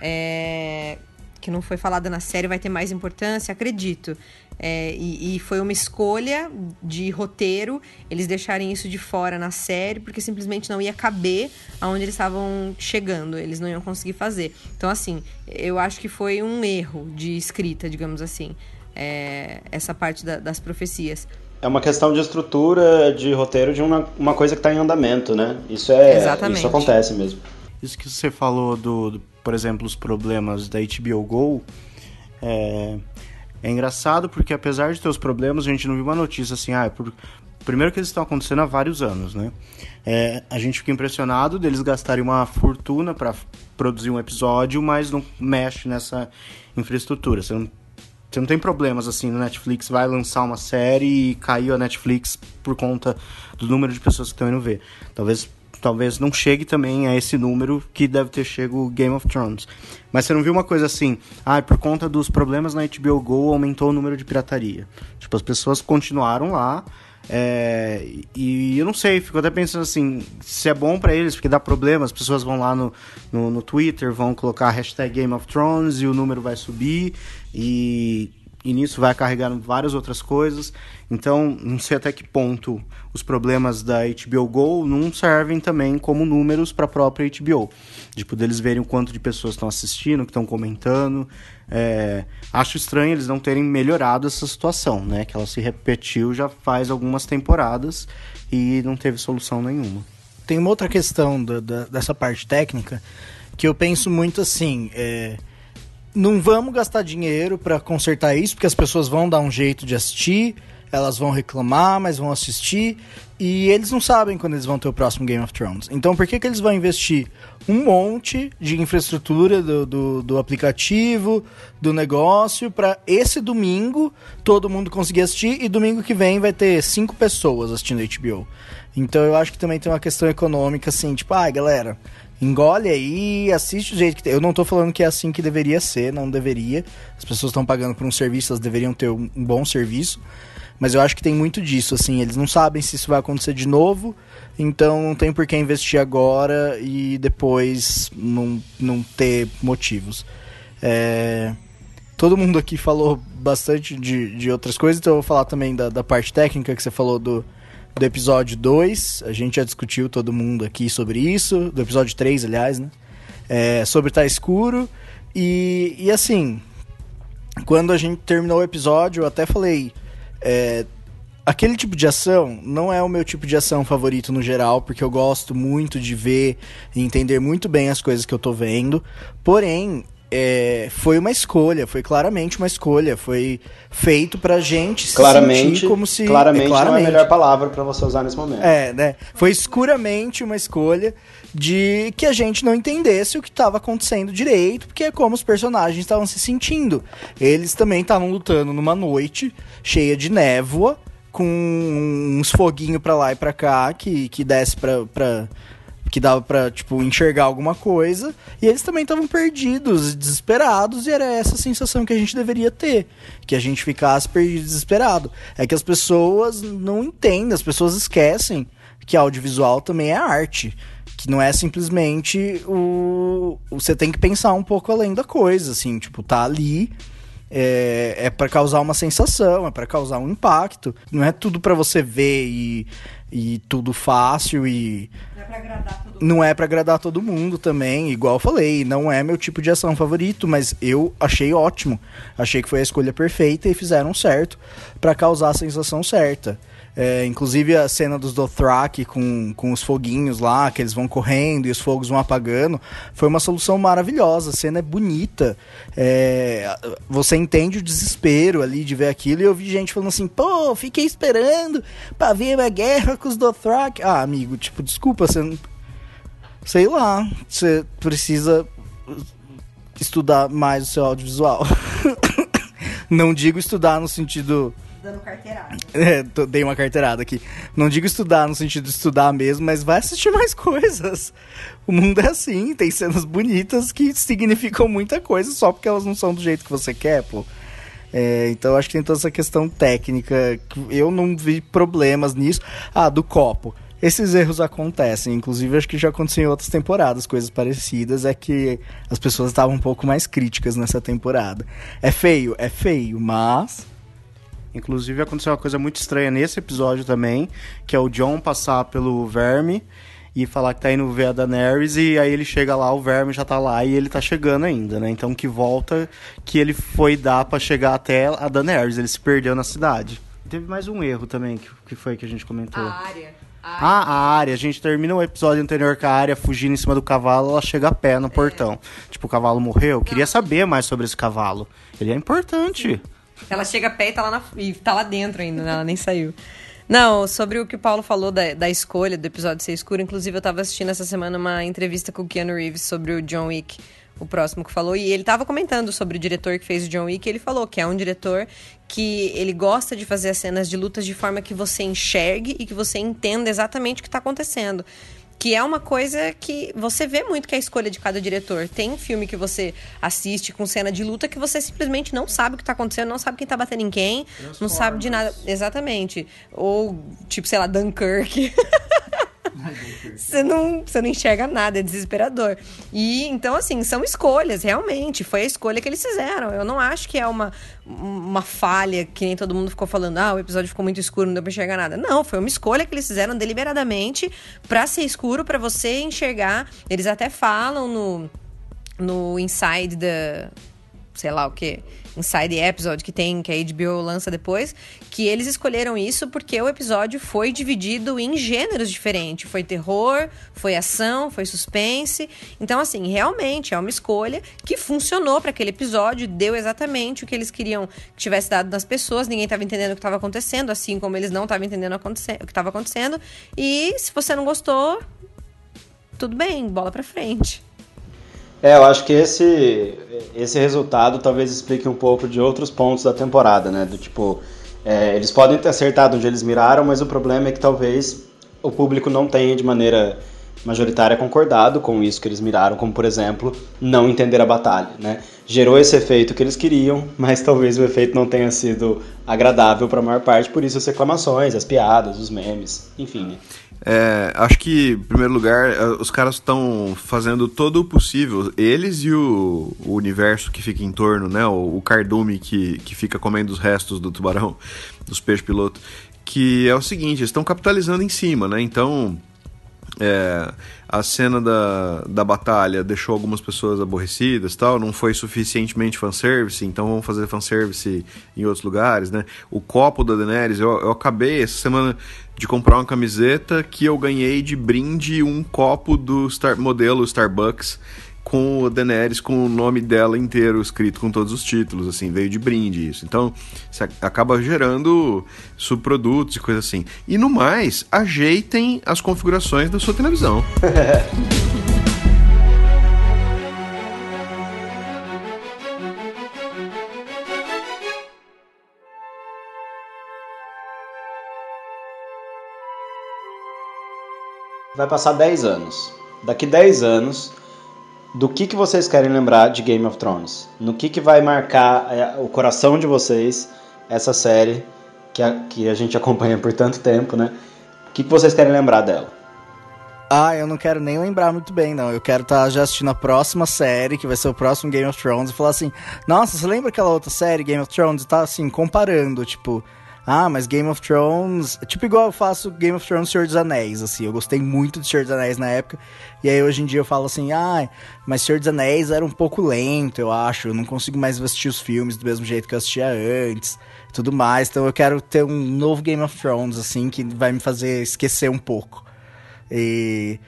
é, que não foi falada na série vai ter mais importância, acredito. É, e, e, foi uma escolha de roteiro eles deixarem isso de fora na série, porque simplesmente não ia caber aonde eles estavam chegando, eles não iam conseguir fazer. Então, assim, eu acho que foi um erro de escrita, digamos assim, é, essa parte da, das profecias. É uma questão de estrutura, de roteiro, de uma, uma coisa que está em andamento, né? Isso é. Exatamente. Isso acontece mesmo. Isso que você falou do, do por exemplo, os problemas da HBO Go. É, é engraçado porque apesar de ter os problemas, a gente não viu uma notícia assim, ah, é por, primeiro que eles estão acontecendo há vários anos, né? É, a gente fica impressionado deles gastarem uma fortuna para produzir um episódio, mas não mexe nessa infraestrutura. Você não você não tem problemas assim no Netflix, vai lançar uma série e caiu a Netflix por conta do número de pessoas que estão indo ver. Talvez talvez não chegue também a esse número que deve ter chego Game of Thrones. Mas você não viu uma coisa assim, ah, por conta dos problemas na HBO Go aumentou o número de pirataria. Tipo, as pessoas continuaram lá, é, e eu não sei, fico até pensando assim, se é bom para eles, porque dá problema, as pessoas vão lá no, no, no, Twitter, vão colocar hashtag Game of Thrones e o número vai subir, e, e nisso vai carregar várias outras coisas. Então, não sei até que ponto os problemas da HBO Go não servem também como números para a própria HBO. Tipo, deles verem o quanto de pessoas estão assistindo, que estão comentando. É, acho estranho eles não terem melhorado essa situação, né? Que ela se repetiu já faz algumas temporadas e não teve solução nenhuma. Tem uma outra questão da, da, dessa parte técnica que eu penso muito assim. É não vamos gastar dinheiro para consertar isso, porque as pessoas vão dar um jeito de assistir, elas vão reclamar, mas vão assistir, e eles não sabem quando eles vão ter o próximo Game of Thrones. Então, por que, que eles vão investir um monte de infraestrutura do, do, do aplicativo, do negócio, para esse domingo todo mundo conseguir assistir, e domingo que vem vai ter cinco pessoas assistindo HBO? Então, eu acho que também tem uma questão econômica, assim, tipo, ah, galera engole aí, assiste do jeito que tem. Eu não tô falando que é assim que deveria ser, não deveria. As pessoas estão pagando por um serviço, elas deveriam ter um, bom serviço. Mas eu acho que tem muito disso, assim, eles não sabem se isso vai acontecer de novo, então não tem por que investir agora e depois não, não ter motivos. É... Todo mundo aqui falou bastante de, de outras coisas, então eu vou falar também da, da parte técnica que você falou do, do episódio 2. A gente já discutiu todo mundo aqui sobre isso. Do episódio 3, aliás, né? É, sobre Tá Escuro. E, e assim, quando a gente terminou o episódio, eu até falei. É, aquele tipo de ação não é o meu tipo de ação favorito no geral, porque eu gosto muito de ver e entender muito bem as coisas que eu tô vendo. Porém, é, foi uma escolha, foi claramente uma escolha, foi feito pra gente se claramente, sentir como se... Claramente, é, claramente não é a melhor palavra para você usar nesse momento. É, né? Foi escuramente uma escolha de que a gente não entendesse o que estava acontecendo direito, porque é como os personagens estavam se sentindo. Eles também estavam lutando numa noite cheia de névoa, com uns foguinhos pra lá e pra cá, que, que desce pra, pra, que dava pra, tipo, enxergar alguma coisa. E eles também estavam perdidos, desesperados, e era essa sensação que a gente deveria ter. Que a gente ficasse perdido, desesperado. É que as pessoas não entendem, as pessoas esquecem que audiovisual também é arte. Que não é simplesmente o. Você tem que pensar um pouco além da coisa, assim, tipo, tá ali. É, é para causar uma sensação, é para causar um impacto. Não é tudo para você ver e, e tudo fácil e Não é pra agradar todo não é pra agradar todo mundo também, igual eu falei, não é meu tipo de ação favorito, mas eu achei ótimo. Achei que foi a escolha perfeita e fizeram certo pra causar a sensação certa. É, inclusive a cena dos Dothraki com, com os foguinhos lá, que eles vão correndo e os fogos vão apagando, foi uma solução maravilhosa. A cena é bonita. É, você entende o desespero ali de ver aquilo. E eu vi gente falando assim: pô, fiquei esperando pra ver a guerra com os Dothraki. Ah, amigo, tipo, desculpa, você não sei lá, você precisa estudar mais o seu audiovisual. Não digo estudar no sentido. Dando carteirada. É, tô- dei uma carteirada aqui. Não digo estudar no sentido de estudar mesmo, mas vai assistir mais coisas. O mundo é assim, tem cenas bonitas que significam muita coisa só porque elas não são do jeito que você quer, pô. É, então acho que tem toda essa questão técnica. Eu não vi problemas nisso. Ah, do copo. Esses erros acontecem, inclusive acho que já aconteceu em outras temporadas, coisas parecidas, é que as pessoas estavam um pouco mais críticas nessa temporada. É feio? É feio, mas Inclusive aconteceu uma coisa muito estranha nesse episódio também, que é o John passar pelo verme e falar que tá indo ver a Daenerys e aí ele chega lá, o verme já tá lá e ele tá chegando ainda, né? Então que volta que ele foi dar pra chegar até a Daenerys, ele se perdeu na cidade. Teve mais um erro também, que, que foi que a gente comentou. A área. Ah, a área. A gente termina o episódio anterior com a área fugindo em cima do cavalo, ela chega a pé no portão. Tipo, o cavalo morreu. Eu queria saber mais sobre esse cavalo. Ele é importante. Ela chega a pé e tá lá, na- e tá lá dentro ainda, né? ela nem saiu. Não, sobre o que o Paulo falou da, da escolha do episódio ser escuro, inclusive eu tava assistindo essa semana uma entrevista com o Keanu Reeves sobre o John Wick, o próximo que falou, e ele tava comentando sobre o diretor que fez o John Wick, e ele falou que é um diretor que ele gosta de fazer as cenas de lutas de forma que você enxergue e que você entenda exatamente o que tá acontecendo. Que é uma coisa que você vê muito que é a escolha de cada diretor. Tem filme que você assiste com cena de luta que você simplesmente não sabe o que tá acontecendo, não sabe quem tá batendo em quem, não sabe de nada. Exatamente. Ou, tipo, sei lá, Dunkirk. Você não, você não enxerga nada, é desesperador. E então, assim, são escolhas, realmente. Foi a escolha que eles fizeram. Eu não acho que é uma, uma falha, que nem todo mundo ficou falando, ah, o episódio ficou muito escuro, não deu pra enxergar nada. Não, foi uma escolha que eles fizeram deliberadamente pra ser escuro, pra você enxergar. Eles até falam no, no Inside da. sei lá o que. Inside Episode que tem, que a HBO lança depois, que eles escolheram isso porque o episódio foi dividido em gêneros diferentes. Foi terror, foi ação, foi suspense. Então, assim, realmente é uma escolha que funcionou para aquele episódio, deu exatamente o que eles queriam que tivesse dado nas pessoas, ninguém estava entendendo o que estava acontecendo, assim como eles não estavam entendendo o que estava acontecendo. E se você não gostou, tudo bem, bola pra frente. É, eu acho que esse, esse resultado talvez explique um pouco de outros pontos da temporada, né? Do tipo, é, eles podem ter acertado onde eles miraram, mas o problema é que talvez o público não tenha de maneira majoritária concordado com isso que eles miraram, como por exemplo, não entender a batalha, né? Gerou esse efeito que eles queriam, mas talvez o efeito não tenha sido agradável para a maior parte, por isso as reclamações, as piadas, os memes, enfim. né? É, acho que, em primeiro lugar, eh, os caras estão fazendo todo o possível. Eles e o, o universo que fica em torno, né? O, o cardume que, que fica comendo os restos do tubarão, dos peixes piloto. Que é o seguinte, eles estão capitalizando em cima, né? Então, é, a cena da, da batalha deixou algumas pessoas aborrecidas tal, não foi suficientemente fanservice, então vamos fazer fanservice em outros lugares, né? O copo da Daenerys, eu, eu acabei essa semana de comprar uma camiseta que eu ganhei de brinde um copo do Star, modelo Starbucks, com o Daenerys com o nome dela inteiro escrito com todos os títulos, assim, veio de brinde isso. Então, você acaba gerando subprodutos e coisa assim. E no mais, ajeitem as configurações da sua televisão. Vai passar 10 anos. Daqui 10 anos, do que, que vocês querem lembrar de Game of Thrones? No que, que vai marcar é, o coração de vocês essa série que a, que a gente acompanha por tanto tempo, né? O que, que vocês querem lembrar dela? Ah, eu não quero nem lembrar muito bem, não. Eu quero estar tá já assistindo a próxima série, que vai ser o próximo Game of Thrones, e falar assim: Nossa, você lembra aquela outra série, Game of Thrones? E tá assim, comparando, tipo ah, mas Game of Thrones. Tipo, igual eu faço Game of Thrones Senhor dos Anéis, assim. Eu gostei muito de Senhor dos Anéis na época. E aí hoje em dia eu falo assim, ah, mas Senhor dos Anéis era um pouco lento, eu acho. Eu não consigo mais assistir os filmes do mesmo jeito que eu assistia antes. Tudo mais. Então eu quero ter um novo Game of Thrones, assim, que vai me fazer esquecer um pouco. E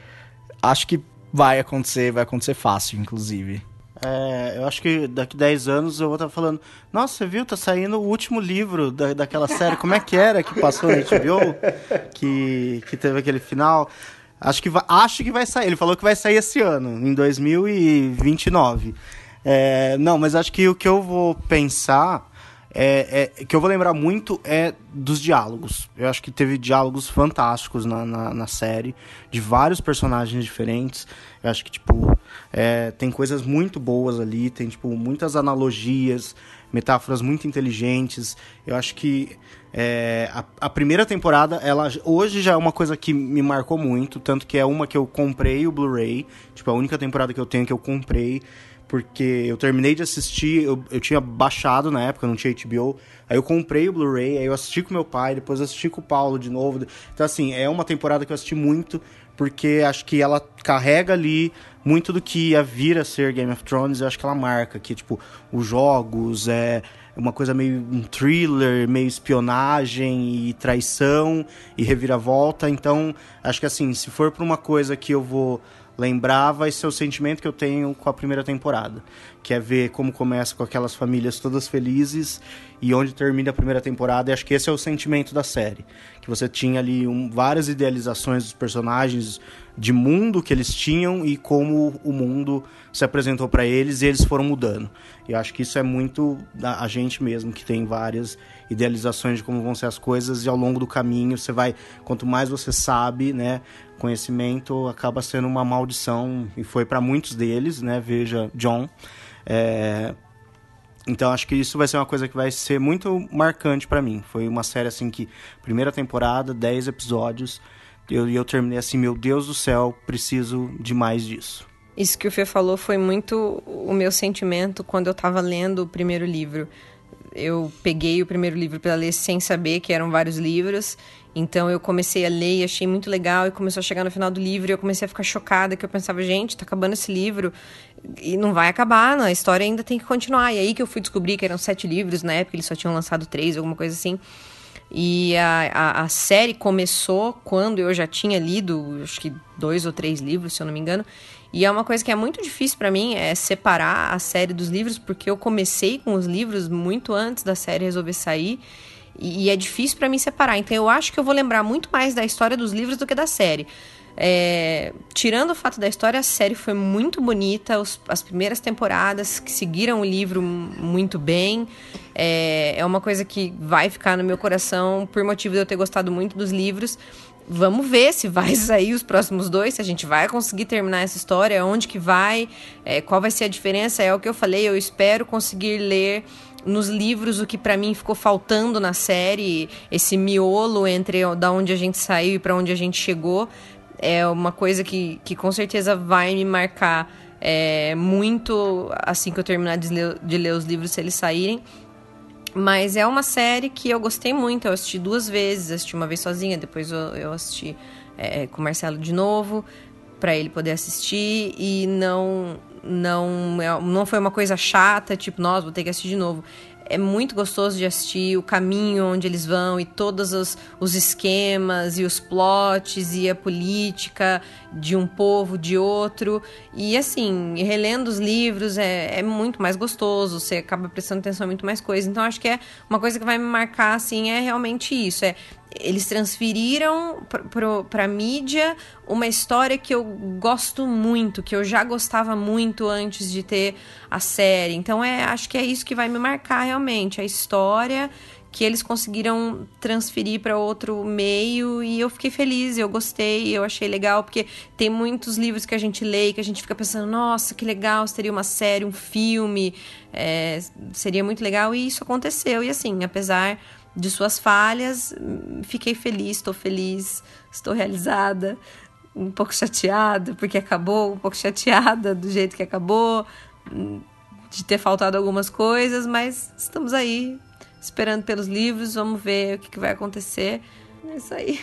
acho que vai acontecer, vai acontecer fácil, inclusive. É, eu acho que daqui 10 anos eu vou estar falando, nossa, você viu, tá saindo o último livro da, daquela série, como é que era que passou na HBO? Que, que teve aquele final. Acho que, vai, acho que vai sair. Ele falou que vai sair esse ano, em 2029. É, não, mas acho que o que eu vou pensar é, é, que eu vou lembrar muito é dos diálogos. Eu acho que teve diálogos fantásticos na, na, na série, de vários personagens diferentes. Eu acho que, tipo, é, tem coisas muito boas ali, tem, tipo, muitas analogias, metáforas muito inteligentes. Eu acho que é, a, a, primeira temporada, ela hoje já é uma coisa que me marcou muito, tanto que é uma que eu comprei o Blu-ray, tipo, a única temporada que eu tenho que eu comprei porque eu terminei de assistir, eu, eu tinha baixado na época, não tinha HBO, aí eu comprei o Blu-ray, aí eu assisti com meu pai, depois assisti com o Paulo de novo. Então, assim, é uma temporada que eu assisti muito, porque acho que ela carrega ali muito do que ia vir a ser Game of Thrones, eu acho que ela marca, que, tipo, os jogos, é uma coisa meio um thriller, meio espionagem e traição e reviravolta, então, acho que, assim, se for pra uma coisa que eu vou lembrar vai ser o sentimento que eu tenho com a primeira temporada, que é ver como começa com aquelas famílias todas felizes e onde termina a primeira temporada. E acho que esse é o sentimento da série, que você tinha ali um, várias idealizações dos personagens, de mundo que eles tinham e como o mundo se apresentou para eles e eles foram mudando. E eu acho que isso é muito a gente mesmo que tem várias idealizações de como vão ser as coisas e ao longo do caminho você vai quanto mais você sabe, né, conhecimento acaba sendo uma maldição e foi para muitos deles, né? Veja John. É... Então acho que isso vai ser uma coisa que vai ser muito marcante para mim. Foi uma série assim que primeira temporada, 10 episódios, e eu, eu terminei assim, meu Deus do céu, preciso de mais disso. Isso que o Fê falou foi muito o meu sentimento quando eu estava lendo o primeiro livro. Eu peguei o primeiro livro para ler sem saber que eram vários livros então eu comecei a ler e achei muito legal e começou a chegar no final do livro e eu comecei a ficar chocada que eu pensava, gente, tá acabando esse livro e não vai acabar, não, a história ainda tem que continuar. E aí que eu fui descobrir que eram sete livros, na época eles só tinham lançado três, alguma coisa assim. E a, a, a série começou quando eu já tinha lido, acho que dois ou três livros, se eu não me engano. E é uma coisa que é muito difícil para mim, é separar a série dos livros, porque eu comecei com os livros muito antes da série resolver sair. E, e é difícil para mim separar. Então eu acho que eu vou lembrar muito mais da história dos livros do que da série. É, tirando o fato da história, a série foi muito bonita. Os, as primeiras temporadas que seguiram o livro muito bem. É, é uma coisa que vai ficar no meu coração por motivo de eu ter gostado muito dos livros. Vamos ver se vai sair os próximos dois, se a gente vai conseguir terminar essa história, onde que vai, é, qual vai ser a diferença. É o que eu falei, eu espero conseguir ler nos livros o que para mim ficou faltando na série, esse miolo entre da onde a gente saiu e para onde a gente chegou, é uma coisa que, que com certeza vai me marcar é, muito assim que eu terminar de ler, de ler os livros se eles saírem. Mas é uma série que eu gostei muito. Eu assisti duas vezes, assisti uma vez sozinha, depois eu, eu assisti é, com o Marcelo de novo para ele poder assistir e não não, é, não foi uma coisa chata, tipo, nós vou ter que assistir de novo. É muito gostoso de assistir o caminho onde eles vão e todos os, os esquemas e os plots e a política de um povo, de outro. E assim, relendo os livros é, é muito mais gostoso, você acaba prestando atenção em muito mais coisas. Então acho que é uma coisa que vai me marcar assim é realmente isso. É eles transferiram para mídia uma história que eu gosto muito, que eu já gostava muito antes de ter a série. Então é, acho que é isso que vai me marcar realmente, a história que eles conseguiram transferir para outro meio e eu fiquei feliz, eu gostei, eu achei legal, porque tem muitos livros que a gente lê que a gente fica pensando, nossa, que legal, seria uma série, um filme, é, seria muito legal, e isso aconteceu. E assim, apesar de suas falhas. Fiquei feliz, estou feliz, estou realizada, um pouco chateada porque acabou, um pouco chateada do jeito que acabou, de ter faltado algumas coisas, mas estamos aí esperando pelos livros, vamos ver o que, que vai acontecer. É isso aí.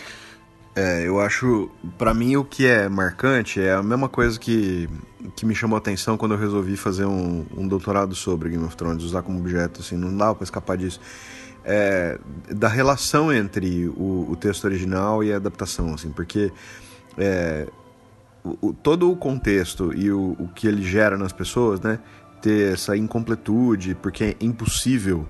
É, eu acho, para mim o que é marcante é a mesma coisa que, que me chamou a atenção quando eu resolvi fazer um, um doutorado sobre Game of Thrones, usar como objeto, assim, não dava pra escapar disso é, da relação entre o, o, texto original e a adaptação, assim, porque é, o, todo o contexto e o, que ele gera nas pessoas, né, ter essa incompletude, porque é impossível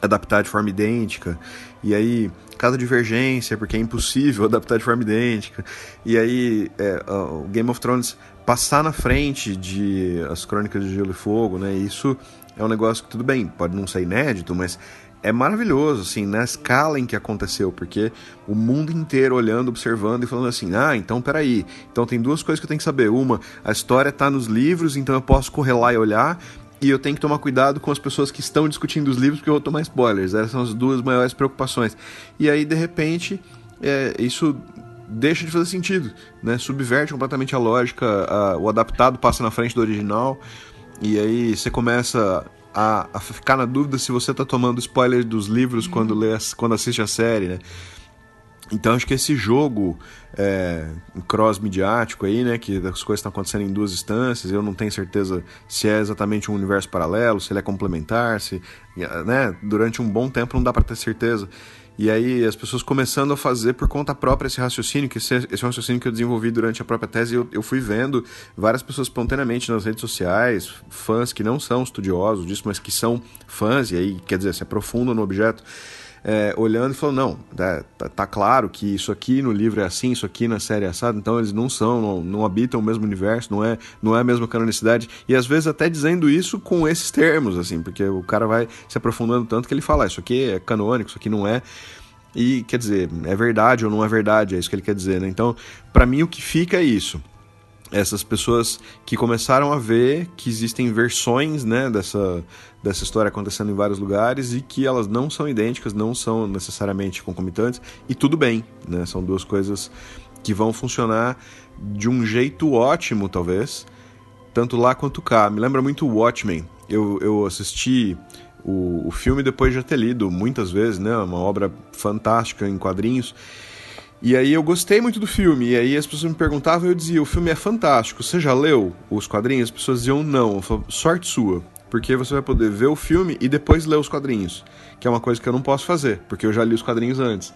adaptar de forma idêntica, e aí cada divergência, porque é impossível adaptar de forma idêntica, e aí é, o Game of Thrones passar na frente de as Crônicas de Gelo e Fogo, né, isso é um negócio que tudo bem, pode não ser inédito, mas é maravilhoso, assim, na escala em que aconteceu, porque o mundo inteiro olhando, observando e falando assim: ah, então peraí. Então tem duas coisas que eu tenho que saber. Uma, a história está nos livros, então eu posso correr lá e olhar. E eu tenho que tomar cuidado com as pessoas que estão discutindo os livros, porque eu vou tomar spoilers. Essas são as duas maiores preocupações. E aí, de repente, é, isso deixa de fazer sentido, né? Subverte completamente a lógica, a, o adaptado passa na frente do original. E aí você começa a, a ficar na dúvida se você está tomando spoiler dos livros uhum. quando, lê, quando assiste a série, né? Então acho que esse jogo é, cross-midiático aí, né, que as coisas estão acontecendo em duas instâncias, eu não tenho certeza se é exatamente um universo paralelo, se ele é complementar, se, né, durante um bom tempo não dá para ter certeza. E aí as pessoas começando a fazer por conta própria esse raciocínio, que esse, esse raciocínio que eu desenvolvi durante a própria tese, eu, eu fui vendo várias pessoas espontaneamente nas redes sociais, fãs que não são estudiosos disso, mas que são fãs, e aí, quer dizer, se aprofundam no objeto, é, olhando e falando, não, tá, tá, tá, claro que isso aqui no livro é assim, isso aqui na série é assado, então eles não são, não, não, habitam o mesmo universo, não é, não é a mesma canonicidade, e às vezes até dizendo isso com esses termos, assim, porque o cara vai se aprofundando tanto que ele fala, ah, isso aqui é canônico, isso aqui não é, e quer dizer, é verdade ou não é verdade, é isso que ele quer dizer, né? Então, para mim o que fica é isso. Essas pessoas que começaram a ver que existem versões né, dessa, dessa história acontecendo em vários lugares e que elas não são idênticas, não são necessariamente concomitantes, e tudo bem, né? São duas coisas que vão funcionar de um jeito ótimo, talvez, tanto lá quanto cá. Me lembra muito o Watchmen. Eu, eu assisti o, o filme depois de ter lido muitas vezes, né? Uma obra fantástica em quadrinhos. E aí eu gostei muito do filme, e aí as pessoas me perguntavam e eu dizia, o filme é fantástico, você já leu os quadrinhos? As pessoas diziam não, eu falava, sorte sua, porque você vai poder ver o filme e depois ler os quadrinhos, que é uma coisa que eu não posso fazer, porque eu já li os quadrinhos antes.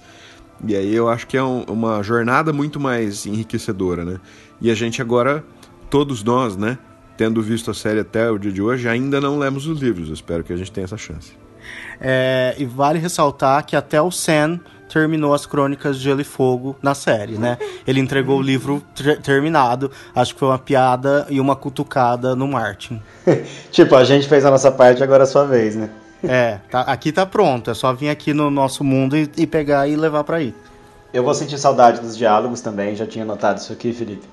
E aí eu acho que é um, uma jornada muito mais enriquecedora, né? E a gente agora, todos nós, né, tendo visto a série até o dia de hoje, ainda não lemos os livros, eu espero que a gente tenha essa chance. É, e vale ressaltar que até o Sam terminou as Crônicas de Gelo e Fogo na série, né? Ele entregou o livro terminado. Acho que foi uma piada e uma cutucada no Martin. tipo, a gente fez a nossa parte, agora é a sua vez, né? É, tá, aqui tá pronto. É só vir aqui no nosso mundo e, e pegar e levar para aí. Eu vou sentir saudade dos diálogos também, já tinha notado isso aqui, Felipe.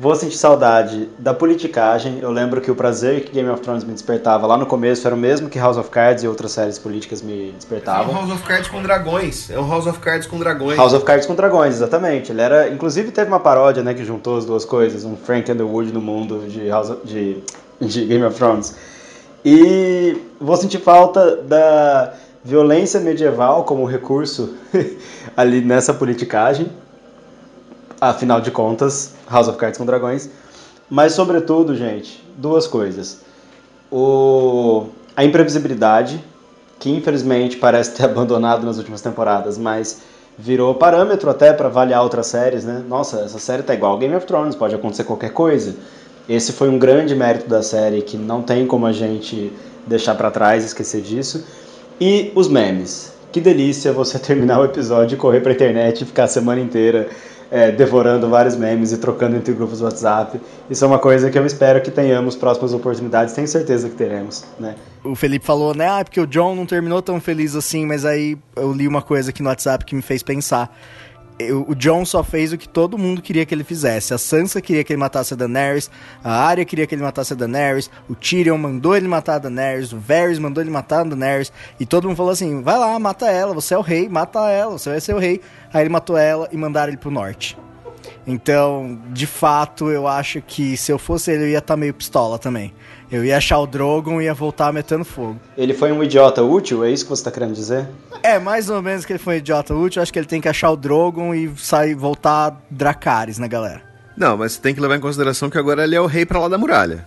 Vou sentir saudade da politicagem. Eu lembro que o prazer que Game of Thrones me despertava lá no começo era o mesmo que House of Cards e outras séries políticas me despertavam. É um House of Cards com dragões. É um House of Cards com dragões. House of Cards com dragões, exatamente. Ele era, inclusive teve uma paródia, né, que juntou as duas coisas, um Frank Underwood no mundo de House of, de, de Game of Thrones. E vou sentir falta da violência medieval como recurso ali nessa politicagem afinal de contas, House of Cards com dragões. Mas, sobretudo, gente, duas coisas. O, a imprevisibilidade, que infelizmente parece ter abandonado nas últimas temporadas, mas virou parâmetro até para avaliar outras séries, né? Nossa, essa série tá igual Game of Thrones, pode acontecer qualquer coisa. Esse foi um grande mérito da série que não tem como a gente deixar para trás, esquecer disso. E os memes. Que delícia você terminar o episódio e correr pra internet e ficar a semana inteira é, devorando vários memes e trocando entre grupos do WhatsApp. Isso é uma coisa que eu espero que tenhamos próximas oportunidades, tenho certeza que teremos, né? O Felipe falou, né, ah, porque o John não terminou tão feliz assim, mas aí eu li uma coisa aqui no WhatsApp que me fez pensar o John só fez o que todo mundo queria que ele fizesse. A Sansa queria que ele matasse a Daenerys, a Arya queria que ele matasse a Daenerys, o Tyrion mandou ele matar a Daenerys, o Varys mandou ele matar a Daenerys, e todo mundo falou assim: vai lá, mata ela, você é o rei, mata ela, você vai ser o rei. Aí ele matou ela e mandaram ele pro norte. Então, de fato, eu acho que se eu fosse ele, eu ia estar tá meio pistola também. Eu ia achar o Drogon e ia voltar metendo fogo. Ele foi um idiota útil? É isso que você está querendo dizer? É, mais ou menos que ele foi um idiota útil. Acho que ele tem que achar o Drogon e sair, voltar Dracarys, né, galera? Não, mas você tem que levar em consideração que agora ele é o rei pra lá da muralha.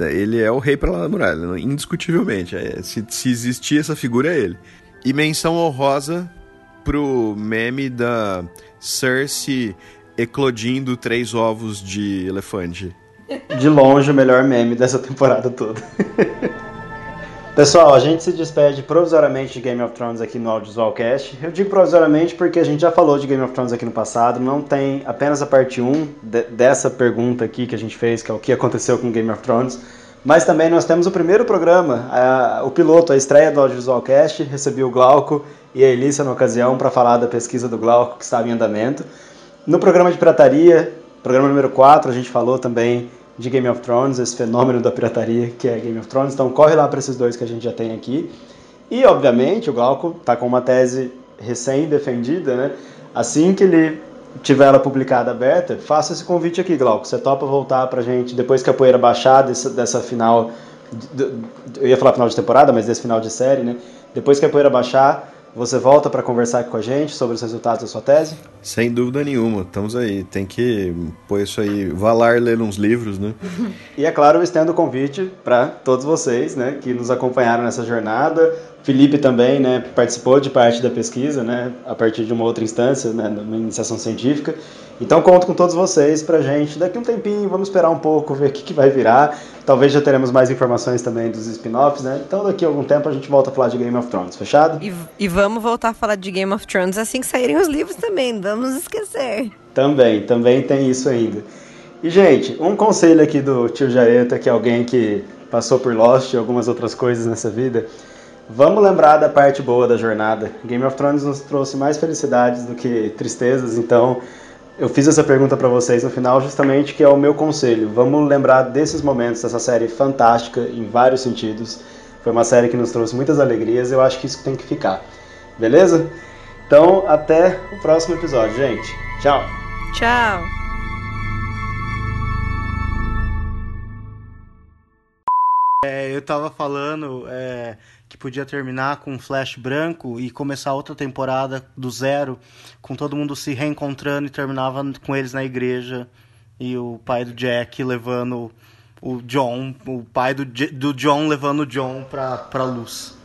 Ele é o rei pra lá da muralha, indiscutivelmente. É, se, se existir essa figura, é ele. E menção honrosa pro meme da Cersei eclodindo três ovos de elefante. De longe, o melhor meme dessa temporada toda. Pessoal, a gente se despede provisoriamente de Game of Thrones aqui no Audiovisualcast. Eu digo provisoriamente porque a gente já falou de Game of Thrones aqui no passado, não tem apenas a parte 1 de, dessa pergunta aqui que a gente fez, que é o que aconteceu com Game of Thrones, mas também nós temos o primeiro programa, a, o piloto, a estreia do Audiovisualcast, recebi o Glauco e a Elícia na ocasião para falar da pesquisa do Glauco que estava em andamento. No programa de pirataria, programa número 4, a gente falou também de Game of Thrones, esse fenômeno da pirataria que é Game of Thrones. Então corre lá para esses dois que a gente já tem aqui. E obviamente o Glauco está com uma tese recém-defendida, né? Assim que ele tiver ela publicada aberta, faça esse convite aqui, Glauco. Você topa voltar pra gente depois que a poeira baixar dessa, dessa final. Eu ia falar final de temporada, mas desse final de série, né? Depois que a poeira baixar, você volta para conversar com a gente sobre os resultados da sua tese? Sem dúvida nenhuma, estamos aí. Tem que pôr isso aí, valar ler uns livros, né? e é claro, eu estendo o convite para todos vocês, né, que nos acompanharam nessa jornada. Felipe também, né, participou de parte da pesquisa, né, a partir de uma outra instância, né, numa iniciação científica. Então conto com todos vocês pra gente. Daqui um tempinho, vamos esperar um pouco, ver o que, que vai virar. Talvez já teremos mais informações também dos spin-offs, né? Então daqui a algum tempo a gente volta a falar de Game of Thrones, fechado? E, e vamos voltar a falar de Game of Thrones assim que saírem os livros também, vamos esquecer. Também, também tem isso ainda. E, gente, um conselho aqui do tio Jareta, que é alguém que passou por Lost e algumas outras coisas nessa vida. Vamos lembrar da parte boa da jornada. Game of Thrones nos trouxe mais felicidades do que tristezas, então eu fiz essa pergunta para vocês no final justamente que é o meu conselho. Vamos lembrar desses momentos dessa série fantástica em vários sentidos. Foi uma série que nos trouxe muitas alegrias. Eu acho que isso tem que ficar. Beleza? Então, até o próximo episódio, gente. Tchau. Tchau. É, eu tava falando é, podia terminar com um flash branco e começar outra temporada do zero, com todo mundo se reencontrando e terminava com eles na igreja e o pai do Jack levando o John, o pai do, do John levando o John pra, pra luz.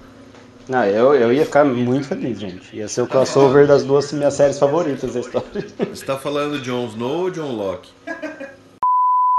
Ah, eu, eu ia ficar muito feliz, gente. Ia ser o crossover das duas minhas séries favoritas da história. Você tá falando Jon Snow ou John Locke?